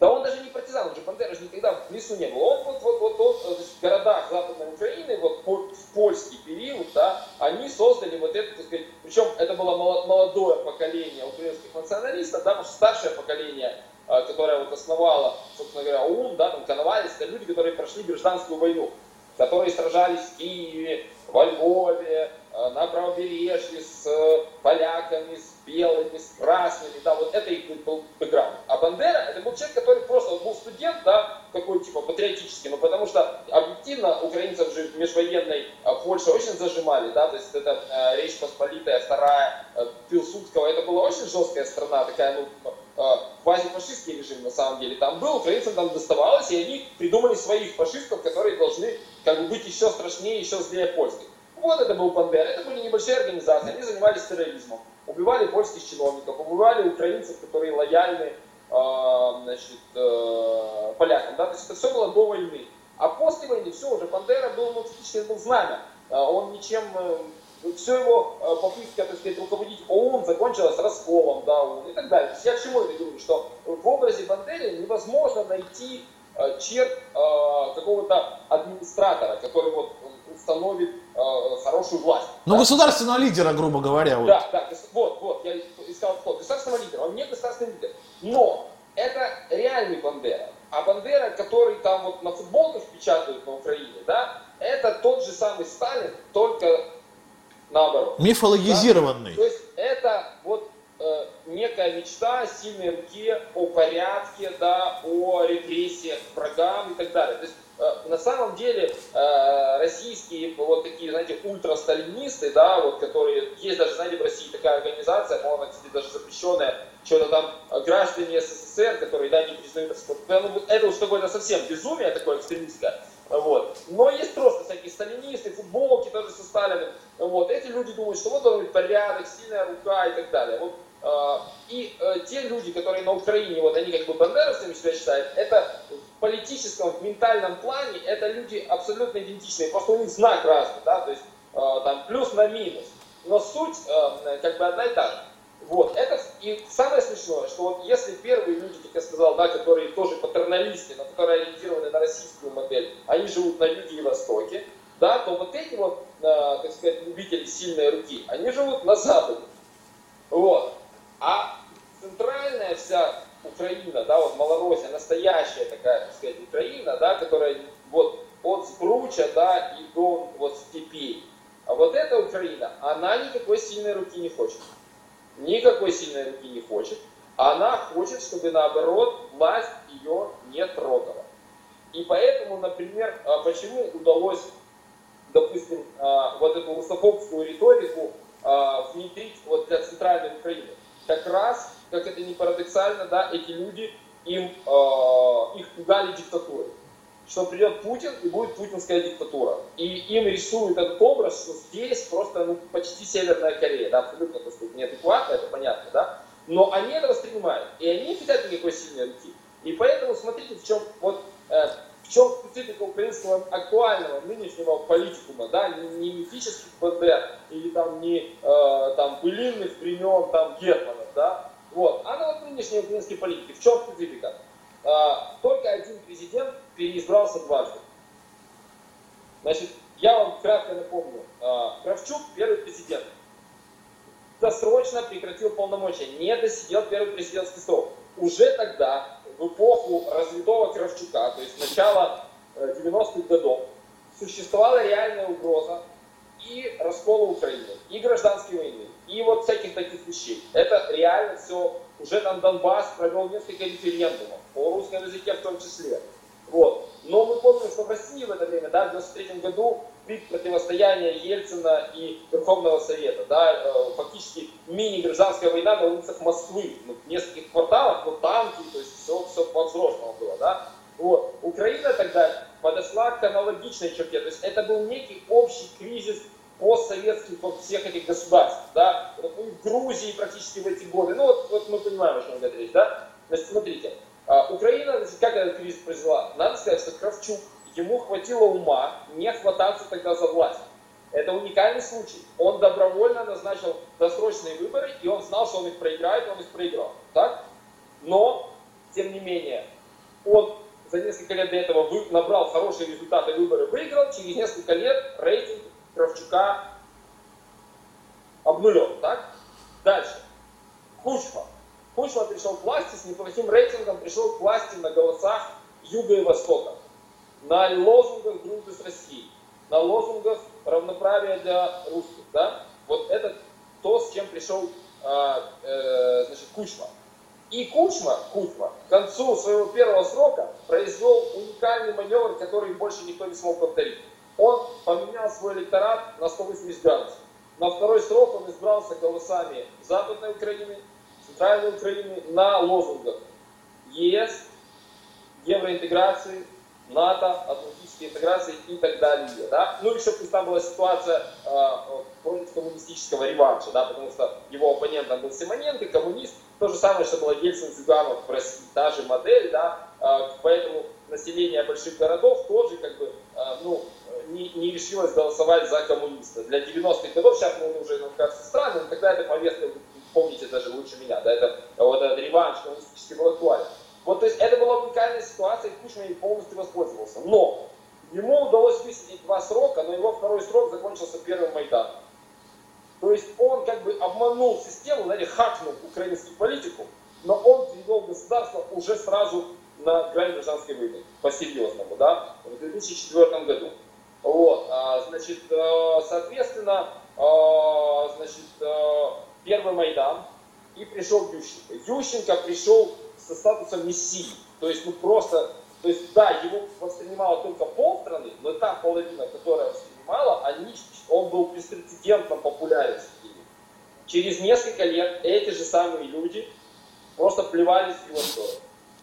Да он даже не партизан, он же Бандера же никогда в лесу не был. Он вот, вот, вот, вот в городах Западной Украины, вот в польский период, да, они создали вот это, так сказать, причем это было молодое поколение украинских националистов, да, потому что старшее поколение, а, которое вот основало, собственно говоря, ОУН, да, там, Коновалец, это люди, которые прошли гражданскую войну, которые сражались в Киеве, во Львове, на правобережье с э, поляками, с белыми, с красными, да, вот это их был бэкграунд. А Бандера, это был человек, который просто был студент, да, такой типа патриотический, но потому что объективно украинцев же межвоенной а, Польша очень зажимали, да, то есть это э, Речь Посполитая, вторая, э, Пилсудского, это была очень жесткая страна, такая, ну, квазифашистский режим на самом деле там был, украинцам там доставалось, и они придумали своих фашистов, которые должны как бы быть еще страшнее, еще злее польских. Вот это был Бандера, это были небольшие организации, они занимались терроризмом убивали польских чиновников, убивали украинцев, которые лояльны э, значит, э, полякам. Да? То есть это все было до войны. А после войны все, уже Бандера был, ну, фактически был знамя. Э, он ничем, э, все его э, попытка, так сказать, руководить ООН закончилась расколом, да, ООН и так далее. Я к чему это говорю, что в образе Бандеры невозможно найти э, черт э, какого-то администратора, который вот установит э, хорошую власть. Ну, да? государственного лидера, грубо говоря. Вот. Да, да, вот, вот, я искал вход. Государственного лидера, он не государственный лидер. Но это реальный Бандера. А Бандера, который там вот на футболках печатают на Украине, да, это тот же самый Сталин, только наоборот. Мифологизированный. Да? То есть это вот э, некая мечта о сильной руке, о порядке, да, о репрессиях врагам и так далее. То есть на самом деле э, российские вот такие, знаете, ультрасталинисты, да, вот которые, есть даже, знаете, в России такая организация, по-моему, кстати, даже запрещенная, что-то там э, граждане СССР, которые, да, не признают, ну, это уж какое-то совсем безумие такое экстремистское, вот. Но есть просто всякие сталинисты, футболки тоже со Сталиным, вот. Эти люди думают, что вот должен быть порядок, сильная рука и так далее. Вот и те люди, которые на Украине, вот они как бы бандеровцами себя считают, это в политическом, в ментальном плане это люди абсолютно идентичные, просто у них знак разный, да, то есть э, там плюс на минус. Но суть э, как бы одна и та же. Вот, это, и самое смешное, что вот если первые люди, как я сказал, да, которые тоже патерналисты, но которые ориентированы на российскую модель, они живут на юге и востоке, да, то вот эти вот, э, так сказать, любители сильной руки, они живут на западе. Вот. А центральная вся Украина, да, вот Малороссия, настоящая такая, так сказать, Украина, да, которая вот от Спруча, да, и до вот степей. А вот эта Украина, она никакой сильной руки не хочет. Никакой сильной руки не хочет. Она хочет, чтобы наоборот власть ее не трогала. И поэтому, например, а, почему удалось, допустим, а, вот эту русофобскую риторику а, внедрить вот для центральной Украины? Как раз, как это не парадоксально, да, эти люди, им, их пугали диктатурой что придет Путин и будет путинская диктатура. И им рисуют этот образ, что здесь просто ну, почти Северная Корея, да, абсолютно так сказать, неадекватно, это понятно, да, но они это воспринимают, и они не хотят никакой сильной руки. И поэтому смотрите, в чем вот э, в чем специфика украинского актуального нынешнего политикума, да, не, не мифических БД или там не э, там пылинных времен там Гетманов, да, вот, а на вот нынешней украинской политики. В чем специфика? Только один президент переизбрался дважды. Значит, я вам кратко напомню. А, Кравчук, первый президент, досрочно прекратил полномочия, не досидел первый президентский срок. Уже тогда, в эпоху развитого Кравчука, то есть начала 90-х э, годов, существовала реальная угроза и раскола Украины, и гражданской войны, и вот всяких таких вещей. Это реально все, уже там Донбасс провел несколько референдумов, по русскому языке в том числе. Вот. Но мы помним, что в России в это время, да, в 93 году, пик противостояния Ельцина и Верховного Совета, да, э, фактически мини-гражданская война на улицах Москвы, в нескольких кварталах, но танки, то есть все, все по-взрослому было, да. Вот. Украина тогда подошла к аналогичной черте, то есть это был некий общий кризис постсоветских вот всех этих государств, да, вот, ну, Грузии практически в эти годы, ну вот, вот мы понимаем, о чем говорить, речь, да. Значит, смотрите, а, Украина, как этот кризис произвела? Надо сказать, что Кравчук, ему хватило ума не хвататься тогда за власть. Это уникальный случай. Он добровольно назначил досрочные выборы, и он знал, что он их проиграет, он их проиграл. Так? Но, тем не менее, он за несколько лет до этого набрал хорошие результаты выборы, выиграл, через несколько лет рейтинг Кравчука обнулен. Так? Дальше. Кучма. Кучма пришел к власти с неплохим рейтингом, пришел к власти на голосах Юга и Востока, на лозунгах дружбы с Россией, на лозунгах равноправия для русских. Да? Вот это то, с чем пришел а, э, значит, Кучма. И Кучма, Кучма к концу своего первого срока произвел уникальный маневр, который больше никто не смог повторить. Он поменял свой электорат на 180 градусов. На второй срок он избрался голосами Западной Украины, центральной Украины на лозунгах ЕС, евроинтеграции, НАТО, атлантической интеграции и так далее. Да? Ну и чтобы там была ситуация э, против коммунистического реванша, да, потому что его оппонентом был Симоненко, коммунист, то же самое, что было Ельцин Зюганов в России, та же модель, да, э, поэтому население больших городов тоже как бы, э, ну, не, не решилось голосовать за коммуниста. Для 90-х годов, сейчас мы уже нам кажется странным, тогда это повестка помните даже лучше меня, да, это вот этот реванш коммунистический был актуален. Вот, то есть это была уникальная ситуация, и Кучма ей полностью воспользовался. Но ему удалось высидеть два срока, но его второй срок закончился первым Майданом. То есть он как бы обманул систему, знаете, хакнул украинскую политику, но он привел государство уже сразу на грани гражданской войны, по-серьезному, да, в 2004 году. Вот, а, значит, э, соответственно, а, значит, э, первый Майдан, и пришел Ющенко. Ющенко пришел со статусом мессии. То есть, ну просто, то есть, да, его воспринимала только полстраны, но та половина, которая воспринимала, они, он был беспрецедентно популярен среди Через несколько лет эти же самые люди просто плевались в его сторону.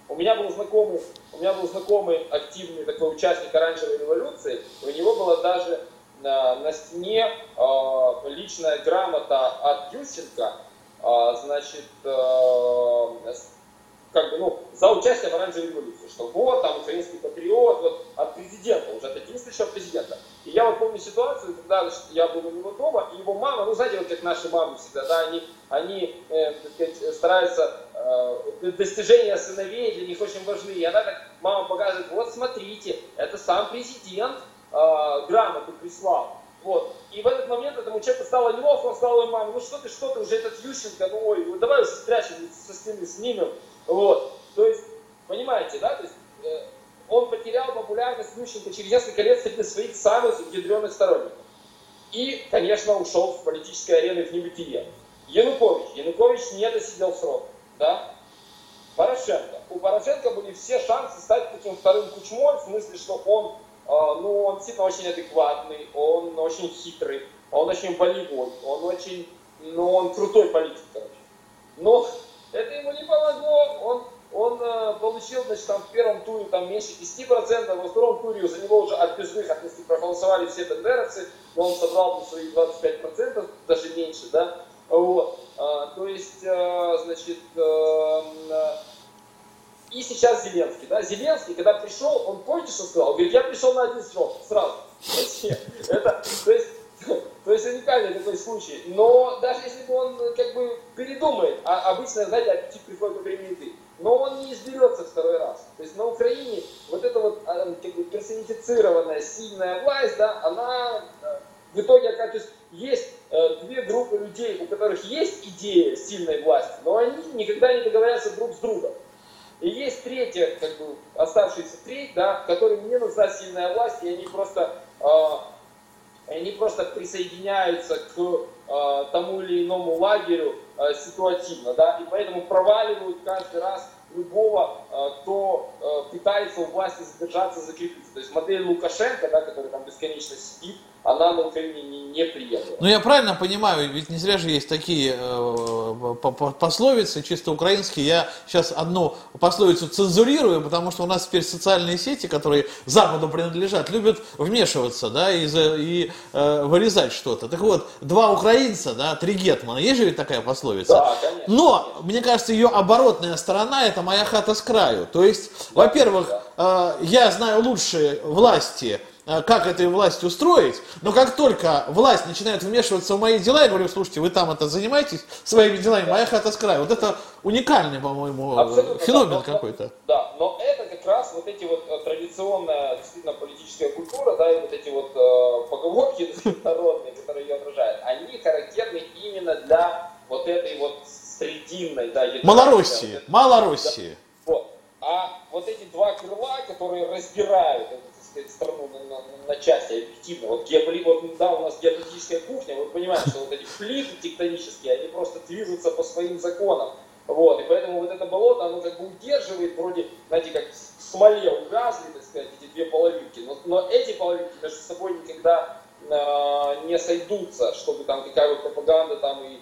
У меня был знакомый, у меня был знакомый активный такой участник оранжевой революции, у него была даже на, на стене э, личная грамота от Ющенко, э, значит, э, как бы, ну, за участие в оранжевой революции, что вот, там, украинский патриот, вот, от президента, уже от единственного президента. И я вот помню ситуацию, когда значит, я был у него дома, и его мама, ну, знаете, вот как наши мамы всегда, да, они, они э, так сказать, стараются, э, достижения сыновей для них очень важны, и она так, мама показывает, вот, смотрите, это сам президент э, грамоту прислал, вот. И в этот момент этому человеку стало неловко, он сказал ему, маме, ну что ты, что ты, уже этот Ющенко, ну ой, ну давай уже спрячем, со стены снимем. Вот. То есть, понимаете, да, то есть, э, он потерял популярность Ющенко через несколько лет среди своих самых ядреных сторонников. И, конечно, ушел в политической арены в небытие. Янукович. Янукович не досидел срок. Да? Порошенко. У Порошенко были все шансы стать таким вторым Кучмой, в смысле, что он а, ну, он действительно очень адекватный, он очень хитрый, он очень болевой, он очень, ну, он крутой политик, короче. Но это ему не помогло, он, он э, получил, значит, там в первом туре там меньше 10%, во втором туре за него уже от безжных отнесли, проголосовали все тендеровцы, но он собрал там свои 25%, даже меньше, да, вот. А, то есть, э, значит, э, и сейчас Зеленский. Да? Зеленский, когда пришел, он помните, что сказал? Говорит, я пришел на один срок, сразу. *laughs* Это, то есть, *laughs* то есть уникальный такой случай. Но даже если бы он как бы передумает, а обычно, знаете, аппетит приходит во время еды, но он не изберется второй раз. То есть на Украине вот эта вот а, как бы персонифицированная сильная власть, да, она э, в итоге, то есть э, две группы людей, у которых есть идея сильной власти, но они никогда не договорятся друг с другом. И есть третья, как бы оставшаяся треть, да, которым не нужна сильная власть, и они просто, э, они просто присоединяются к э, тому или иному лагерю э, ситуативно, да, и поэтому проваливают каждый раз любого, э, кто пытается у власти задержаться, закрепиться. То есть модель Лукашенко, да, который там бесконечно сидит, она на Украине не, не приемлема. Ну я правильно понимаю, ведь не зря же есть такие э, пословицы, чисто украинские. Я сейчас одну пословицу цензурирую, потому что у нас теперь социальные сети, которые Западу принадлежат, любят вмешиваться, да, и, и э, вырезать что-то. Так вот, два украинца, да, три гетмана, есть же ведь такая пословица? Да, конечно. Но, мне кажется, ее оборотная сторона, это моя хата с краю. То есть, да, во-первых, да. Э, я знаю лучшие власти, Э, как этой власть устроить, но как только власть начинает вмешиваться в мои дела, я говорю, слушайте, вы там это занимаетесь своими делами, моя хата с краю. Вот это уникальный, по-моему, феномен да, какой-то. Да, но это как раз вот эти вот э, традиционная действительно политическая культура, да, и вот эти вот э, поговорки народные, которые ее отражают, они характерны именно для вот этой вот срединной, да, Малороссии, Малороссии. Да. А вот эти два крыла, которые разбирают сказать, страну на, на, на части объективно. Вот, геополи, вот да, у нас геополитическая кухня, вы понимаете, что вот эти плиты тектонические, они просто движутся по своим законам. Вот, и поэтому вот это болото, оно как бы удерживает, вроде, знаете, как в смоле увязли, так сказать, эти две половинки, но, но эти половинки между собой никогда э, не сойдутся, чтобы там какая вот пропаганда там и так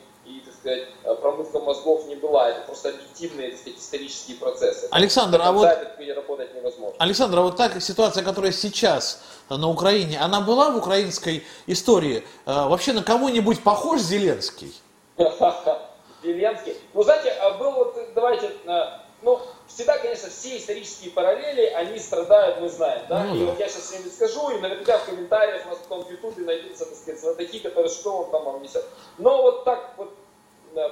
сказать, промывка мозгов не была. Это просто объективные, так сказать, исторические процессы. Александр, а вот... работать невозможно. Александр, а вот так ситуация, которая сейчас на Украине, она была в украинской истории? Э, вообще на кого-нибудь похож Зеленский? *laughs* Зеленский? Ну, знаете, а был вот, давайте, э, ну, всегда, конечно, все исторические параллели, они страдают, мы знаем, да? Ну, и вот я сейчас что-нибудь скажу, и наверняка в комментариях у нас потом в Ютубе найдутся, так сказать, такие, которые что он там вам несет. Но вот так вот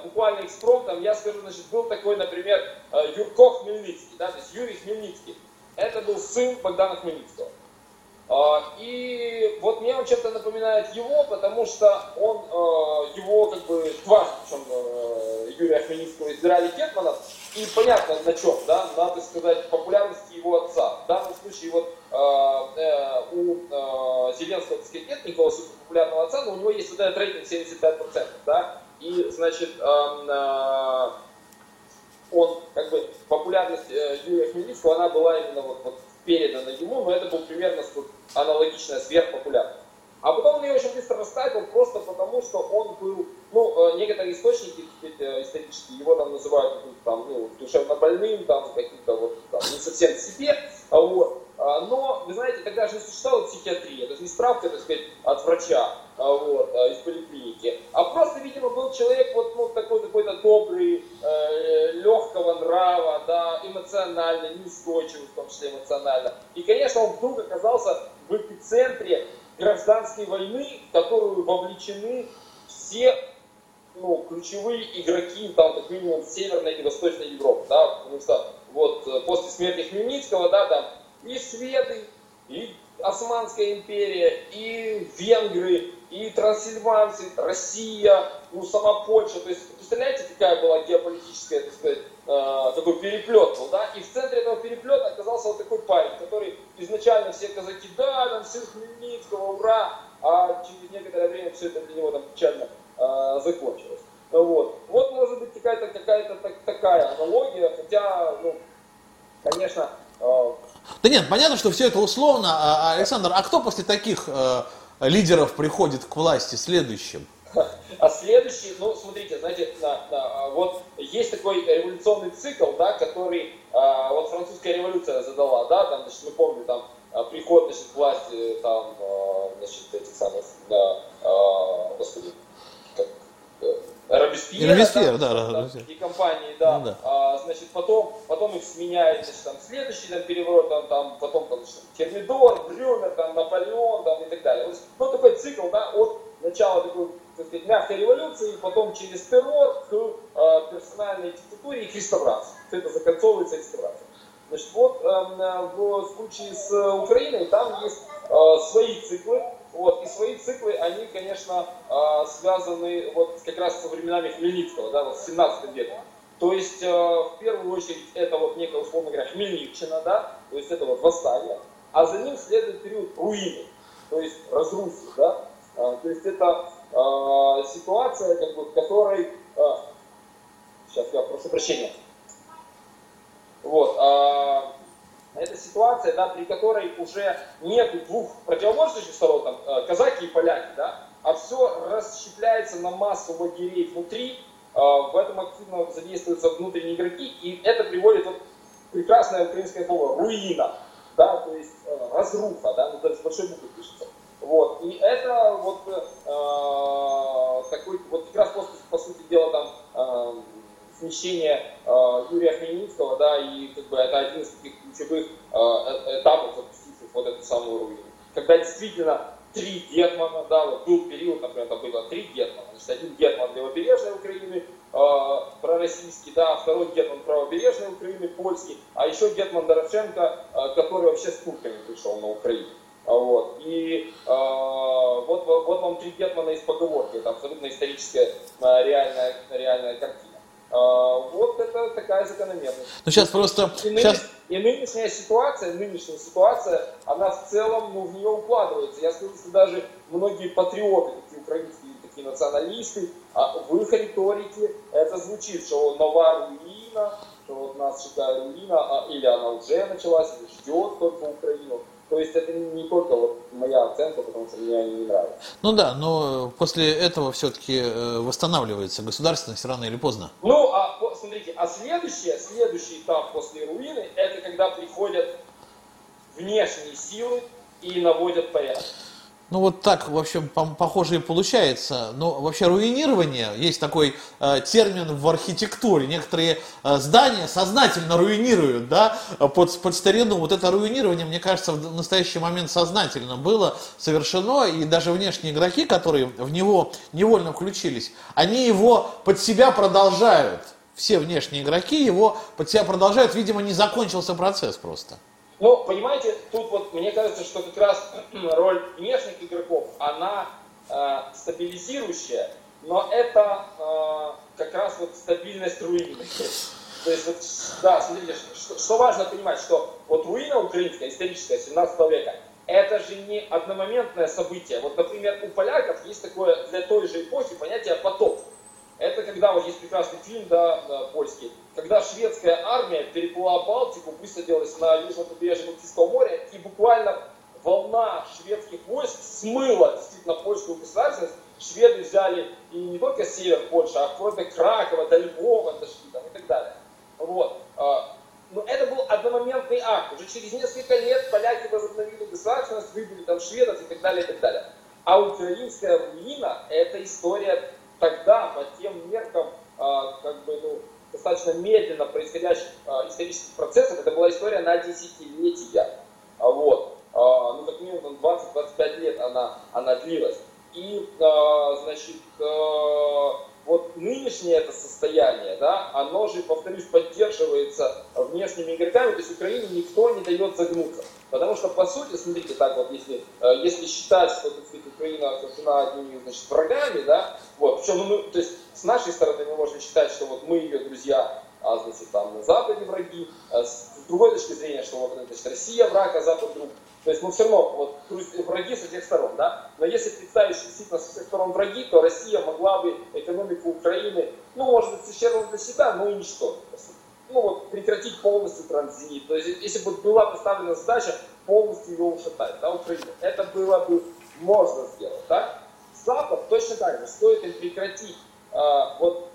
буквально экспромтом я скажу, значит, был такой, например, э, Юрко Хмельницкий, да, то есть Юрий Хмельницкий. Это был сын Богдана Хмельницкого. А, и вот мне он чем-то напоминает его, потому что он, э, его как бы дважды, причем э, Юрия Хмельницкого избирали Гетманов, и понятно на чем, да, надо сказать, популярности его отца. В данном случае вот у Зеленского, так сказать, нет никакого суперпопулярного отца, но у него есть вот этот рейтинг 75%, да, и, значит, э, он, как бы, популярность э, Юрия Хмельницкого, она была именно вот, вот передана ему, но это был примерно аналогичная сверхпопулярность. А потом он ее очень быстро растратил, просто потому, что он был, ну, э, некоторые источники исторические, его там называют там, ну, душевно больным, там, каким-то вот, там, не совсем себе, вот. А, но, вы знаете, тогда же не существовала психиатрия, это не справка, так сказать, от врача, а, вот, а, из а просто, видимо, был человек вот ну, такой какой-то добрый, э, легкого нрава, да, эмоционально, неустойчивый, в том числе эмоционально. И, конечно, он вдруг оказался в эпицентре гражданской войны, в которую вовлечены все ну, ключевые игроки, там, как минимум, Северной и Восточной Европы, да, потому что вот э, после смерти Хмельницкого, да, там и шведы, и Османская империя, и венгры, и трансильванцы, Россия, ну, сама Польша. То есть, представляете, какая была геополитическая, так сказать, э, такой переплет был, да? И в центре этого переплета оказался вот такой парень, который изначально все казаки, да, там, сын Хмельницкого, ура! А через некоторое время все это для него там печально э, закончилось. Вот. вот может быть какая-то какая-то так, такая аналогия, хотя, ну, конечно, э, да нет, понятно, что все это условно. А, Александр, а кто после таких э, лидеров приходит к власти следующим? А следующий, ну, смотрите, знаете, вот есть такой революционный цикл, да, который а, вот французская революция задала, да, там, значит, мы помним, там, а, приход, значит, к власти, там, а, значит, этих самых, да, господи, как, э, Робеспьера, Робеспьер, да, да, да, и компании, да. Ну, да. А, значит, потом, потом их сменяет, значит, там, следующий там, переворот, там, там, потом, там, значит, Термидор, Брюмер, там, Наполеон, там, и так далее. Вот, ну, такой цикл, да, от начала такой, так сказать, мягкой революции, потом через террор к э, персональной диктатуре и к реставрации. Все это закольцовывается реставрацией. Значит, вот э, в случае с Украиной там есть э, свои циклы, вот, и свои циклы, они, конечно, а, связаны вот как раз со временами Хмельницкого, да, с 17 веком. То есть, а, в первую очередь, это вот некая, условно говоря, Хмельниччина, да, то есть это вот восстание, а за ним следует период руины, то есть разрухи, да, а, то есть это ситуация, как бы, в которой, сейчас я прошу прощения, вот, это ситуация, да, при которой уже нет двух противоборствующих сторон, там, э, казаки и поляки, да, а все расщепляется на массу лагерей внутри, э, в этом активно задействуются внутренние игроки, и это приводит вот прекрасное украинское слово руина, да, то есть э, разруха, да, ну, то есть большой буквы пишется. Вот. И это вот э, такой, вот как раз после, по сути дела, там, э, смещение э, Юрия Хмельницкого, да, и как бы это один из таких ключевых э, э, этапов, запустивших вот эту самую руину. Когда действительно три гетмана, да, вот был период, например, там было три гетмана, значит, один гетман левобережной Украины, э, пророссийский, да, второй гетман правобережной Украины, польский, а еще гетман Дорошенко, э, который вообще с турками пришел на Украину. А вот. И э, вот, вот вам три гетмана из поговорки, это абсолютно историческая э, реальная, реальная картина. А, вот это такая закономерность. Ну сейчас просто... И, сейчас... и нынешняя ситуация, нынешняя ситуация, она в целом ну, в нее укладывается. Я скажу, что даже многие патриоты, такие украинские, такие националисты, а в их риторике это звучит, что нова руина, что вот нас считают руина, а, или она уже началась, или ждет только Украину. То есть это не только вот моя оценка, потому что мне они не нравятся. Ну да, но после этого все-таки э, восстанавливается государственность рано или поздно. Ну, а смотрите, а следующий, следующий этап после руины, это когда приходят внешние силы и наводят порядок. Ну вот так, в общем, похоже и получается. Но вообще руинирование, есть такой э, термин в архитектуре. Некоторые э, здания сознательно руинируют, да, под, под старину. Вот это руинирование, мне кажется, в настоящий момент сознательно было совершено. И даже внешние игроки, которые в него невольно включились, они его под себя продолжают. Все внешние игроки его под себя продолжают. Видимо, не закончился процесс просто. Ну, понимаете, тут вот мне кажется, что как раз *clears throat* роль внешних игроков, она э, стабилизирующая, но это э, как раз вот стабильность руины. То есть, вот, да, смотрите, что, что важно понимать, что вот руина украинская, историческая, 17 века, это же не одномоментное событие. Вот, например, у поляков есть такое для той же эпохи понятие потоп. Это когда, вот есть прекрасный фильм, да, польский, когда шведская армия переплыла Балтику, высадилась на южном побережье Балтийского моря, и буквально волна шведских войск смыла действительно польскую государственность. Шведы взяли и не только север Польши, а вплоть до Кракова, до Львова дошли там, и так далее. Вот. А, но это был одномоментный акт. Уже через несколько лет поляки возобновили государственность, выбили там шведов и так далее, и так далее. А украинская руина – это история тогда по тем меркам, а, как бы, ну, достаточно медленно происходящих э, исторических процессов, это была история на десятилетия. А вот. А, ну, как минимум 20-25 лет она, она длилась. И, а, значит, вот нынешнее это состояние, да, оно же, повторюсь, поддерживается внешними игроками, то есть Украине никто не дает загнуться. Потому что, по сути, смотрите, так вот, если, если считать, что, так сказать, Украина окружена одними, значит, врагами, да, вот, причем, ну, то есть, с нашей стороны мы можем считать, что вот мы ее друзья, а, значит, там, на Западе враги, а с другой точки зрения, что вот, значит, Россия враг, а Запад друг. То есть мы все равно вот, враги со всех сторон, да? Но если представить, что действительно со всех сторон враги, то Россия могла бы экономику Украины, ну, может быть, с ущербом для себя, но и ничтожить. Ну, вот, прекратить полностью транзит. То есть, если бы была поставлена задача полностью его ушатать, да, Украину, это было бы можно сделать, да? Запад точно так же, стоит им прекратить э, вот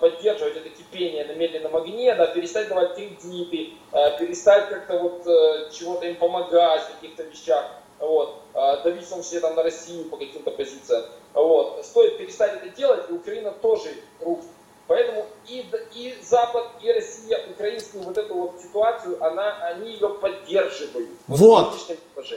поддерживать это кипение на медленном огне, да, перестать давать кредиты, э, перестать как-то вот э, чего-то им помогать в каких-то вещах, вот, давить в числе там на Россию по каким-то позициям. Вот. Стоит перестать это делать, и Украина тоже рухнет. Поэтому и, и Запад, и Россия, украинскую вот эту вот ситуацию, она, они ее поддерживают. Вот,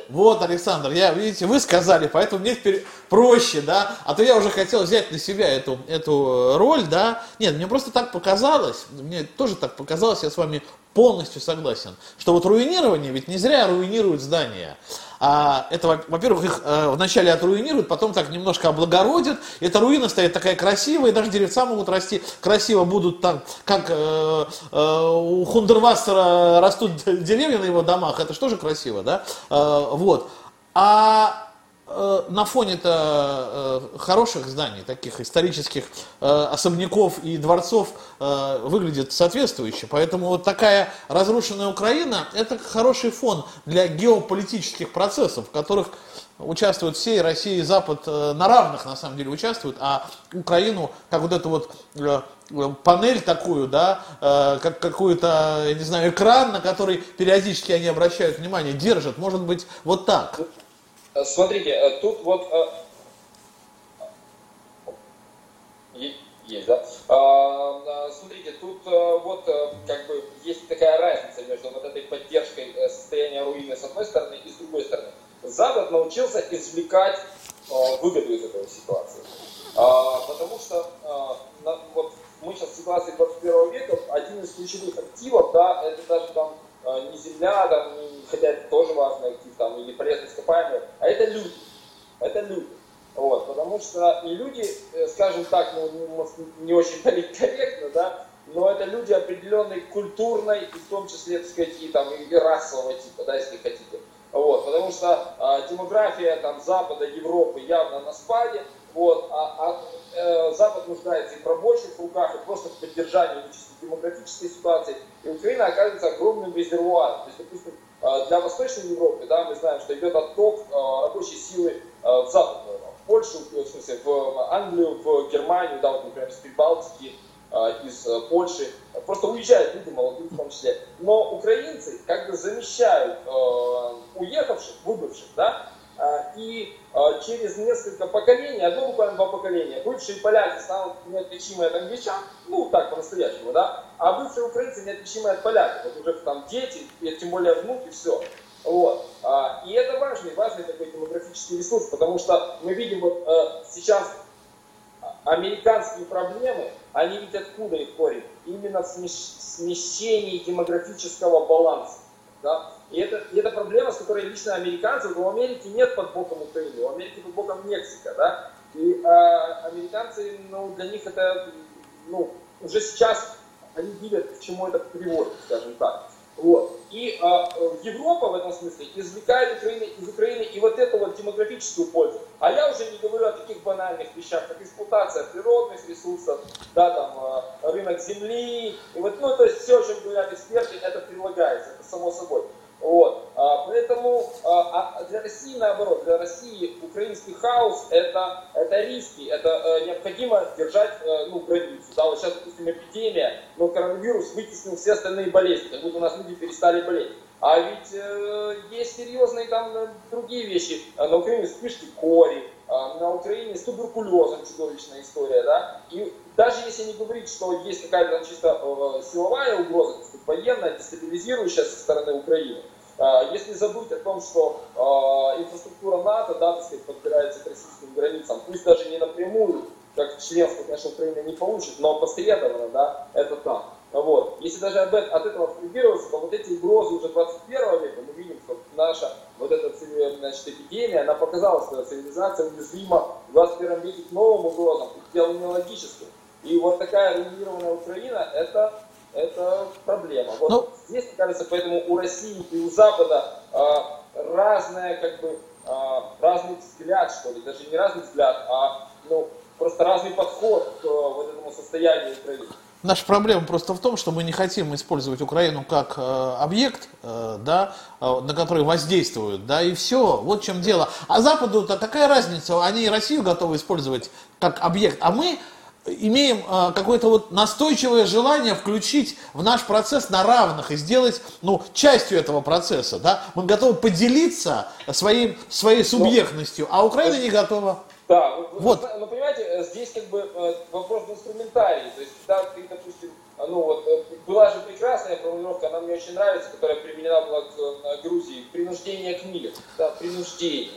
вот, Александр, я, видите, вы сказали, поэтому мне теперь проще, да, а то я уже хотел взять на себя эту, эту роль, да. Нет, мне просто так показалось, мне тоже так показалось, я с вами полностью согласен, что вот руинирование, ведь не зря руинируют здания. А, это, во-первых, их э, вначале отруинируют, потом так немножко облагородят. Эта руина стоит такая красивая, даже деревца могут расти красиво будут там, как э, э, у Хундервассера растут деревья на его домах, это же тоже красиво, да? Вот. А на фоне-то э, хороших зданий, таких исторических э, особняков и дворцов выглядит соответствующе. Поэтому вот такая разрушенная Украина – это хороший фон для геополитических процессов, в которых участвуют все, и Россия, и Запад на равных, на самом деле, участвуют, а Украину, как вот эту вот панель такую, да, как какой-то, я не знаю, экран, на который периодически они обращают внимание, держат, может быть, вот так. Э, смотрите, э, тут вот... Э, есть, да? А, смотрите, тут вот как бы есть такая разница между вот этой поддержкой состояния руины с одной стороны и с другой стороны. Запад научился извлекать выгоду из этой ситуации. А, потому что вот мы сейчас в ситуации 21 века, один из ключевых активов, да, это даже там не земля, там, хотя это тоже важный актив, там, или полезные ископаемые, а это люди. Это люди. Вот, потому что и люди, э, скажем так, ну, может, не очень политкорректно, да, но это люди определенной культурной, и в том числе, так сказать, и, там, и расового типа, да, если хотите. Вот, потому что э, демография там, Запада, Европы явно на спаде, вот, а, а э, Запад нуждается и в рабочих руках, и просто в поддержании демократической ситуации. И Украина оказывается огромным резервуаром. То есть, допустим, а, для Восточной Европы, да, мы знаем, что идет отток а, рабочей силы а, в Западную в Польшу, в смысле, в Англию, в Германию, да, вот, например, из Прибалтики, из Польши. Просто уезжают люди молодые в том числе. Но украинцы замещают уехавших, выбывших, да, и через несколько поколений, одно буквально два поколения, бывшие поляки станут неотличимы от англичан, ну так по-настоящему, да, а бывшие украинцы неотличимы от поляков, вот уже там дети, и тем более внуки, все. Вот. И это важный, важный такой демографический ресурс, потому что мы видим вот э, сейчас американские проблемы, они ведь откуда их корень? Именно в смещении демографического баланса. Да? И это, и это проблема, с которой лично американцы, у Америки нет под боком Украины, у Америки под боком Мексика, да, и а, американцы, ну, для них это, ну, уже сейчас они видят, к чему это приводит, скажем так. Вот. И а, Европа в этом смысле извлекает Украины, из Украины и вот эту вот демографическую пользу. А я уже не говорю о таких банальных вещах, как эксплуатация природных ресурсов, да, там, а, рынок земли. И вот, ну, то есть все, о чем говорят эксперты, это прилагается, это само собой. Вот. А, поэтому а, а для России наоборот, для России украинский хаос это, это риски, это э, необходимо держать э, ну, границу. Да, вот сейчас, допустим, эпидемия, но коронавирус вытеснил все остальные болезни, как будто у нас люди перестали болеть. А ведь э, есть серьезные там э, другие вещи. На Украине вспышки кори, на Украине с туберкулезом чудовищная история, да. И даже если не говорить, что есть какая-то чисто э, силовая угроза, военная, дестабилизирующая со стороны Украины, э, если забыть о том, что э, инфраструктура НАТО, да, так сказать, подбирается к российским границам, пусть даже не напрямую, как членство, конечно, Украина не получит, но посредованно, да, это так. Вот. Если даже от, от этого абстрагироваться, то вот эти угрозы уже 21 века, мы видим, что наша вот эта значит, эпидемия, она показала, что цивилизация уязвима в 21 веке к новым угрозам, к телонеологическим. И вот такая руинированная Украина, это, это проблема. Вот ну, здесь, мне кажется, поэтому у России и у Запада э, разная, как бы, э, разный взгляд, что ли, даже не разный взгляд, а ну, просто разный подход к э, вот этому состоянию Украины. Наша проблема просто в том, что мы не хотим использовать Украину как э, объект, э, да, э, на который воздействуют, да, и все. Вот в чем дело. А Западу-то какая разница? Они Россию готовы использовать как объект, а мы имеем э, какое-то вот настойчивое желание включить в наш процесс на равных и сделать, ну, частью этого процесса, да. Мы готовы поделиться своим, своей субъектностью, а Украина не готова. Да, вот. но понимаете, э, здесь как бы э, вопрос в инструментарии. То есть, да, ты, допустим, а, ну вот, э, была же прекрасная формулировка, она мне очень нравится, которая применена была к Грузии, принуждение к миру, да, принуждение.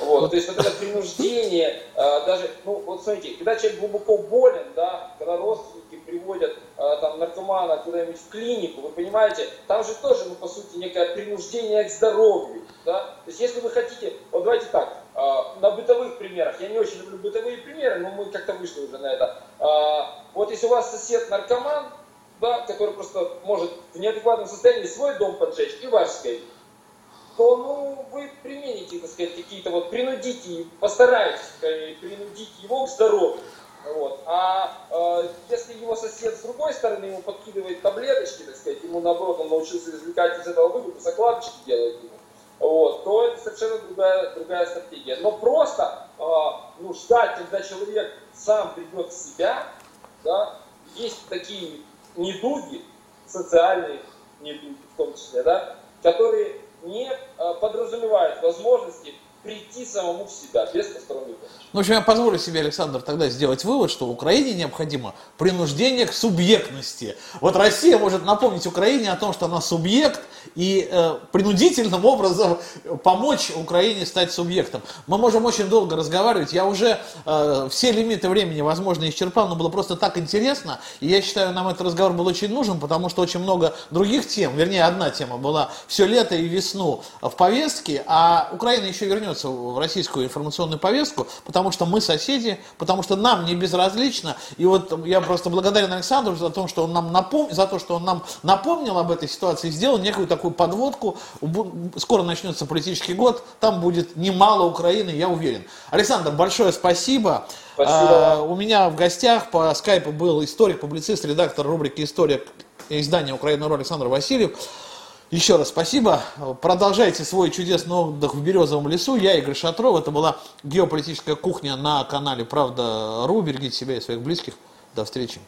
Вот, то есть вот это принуждение, даже, ну вот смотрите, когда человек глубоко болен, да, когда родственники приводят там наркомана куда-нибудь в клинику, вы понимаете, там же тоже, ну по сути, некое принуждение к здоровью, да, то есть если вы хотите, вот давайте так, а, на бытовых примерах, я не очень люблю бытовые примеры, но мы как-то вышли уже на это. А, вот если у вас сосед наркоман, да, который просто может в неадекватном состоянии свой дом поджечь и ваш сгореть, то ну, вы примените, так сказать, какие-то вот, принудите, постарайтесь принудить его к здоровью. Вот. А э, если его сосед с другой стороны ему подкидывает таблеточки, так сказать, ему наоборот он научился извлекать из этого выгоду, закладочки делает ему, вот, то это совершенно другая, другая стратегия. Но просто э, ну, ждать, когда человек сам придет в себя, да, есть такие недуги, социальные недуги в том числе, да, которые не э, подразумевают возможности прийти самому в себя без посторонней помощи. Ну, в общем, я позволю себе, Александр, тогда сделать вывод, что Украине необходимо принуждение к субъектности. Вот Россия может напомнить Украине о том, что она субъект, и э, принудительным образом помочь Украине стать субъектом. Мы можем очень долго разговаривать. Я уже э, все лимиты времени, возможно, исчерпал, но было просто так интересно. И я считаю, нам этот разговор был очень нужен, потому что очень много других тем, вернее, одна тема была все лето и весну в повестке, а Украина еще вернется в российскую информационную повестку, потому что мы соседи, потому что нам не безразлично. И вот я просто благодарен Александру за то, что он нам напом... за то, что он нам напомнил об этой ситуации, сделал некую такую подводку. Скоро начнется политический год, там будет немало Украины, я уверен. Александр, большое спасибо. Спасибо. А, у меня в гостях по скайпу был историк, публицист, редактор рубрики «История» издания «Украина.ру» Александр Васильев. Еще раз спасибо. Продолжайте свой чудесный отдых в Березовом лесу. Я Игорь Шатров. Это была геополитическая кухня на канале Правда.ру. Берегите себя и своих близких. До встречи.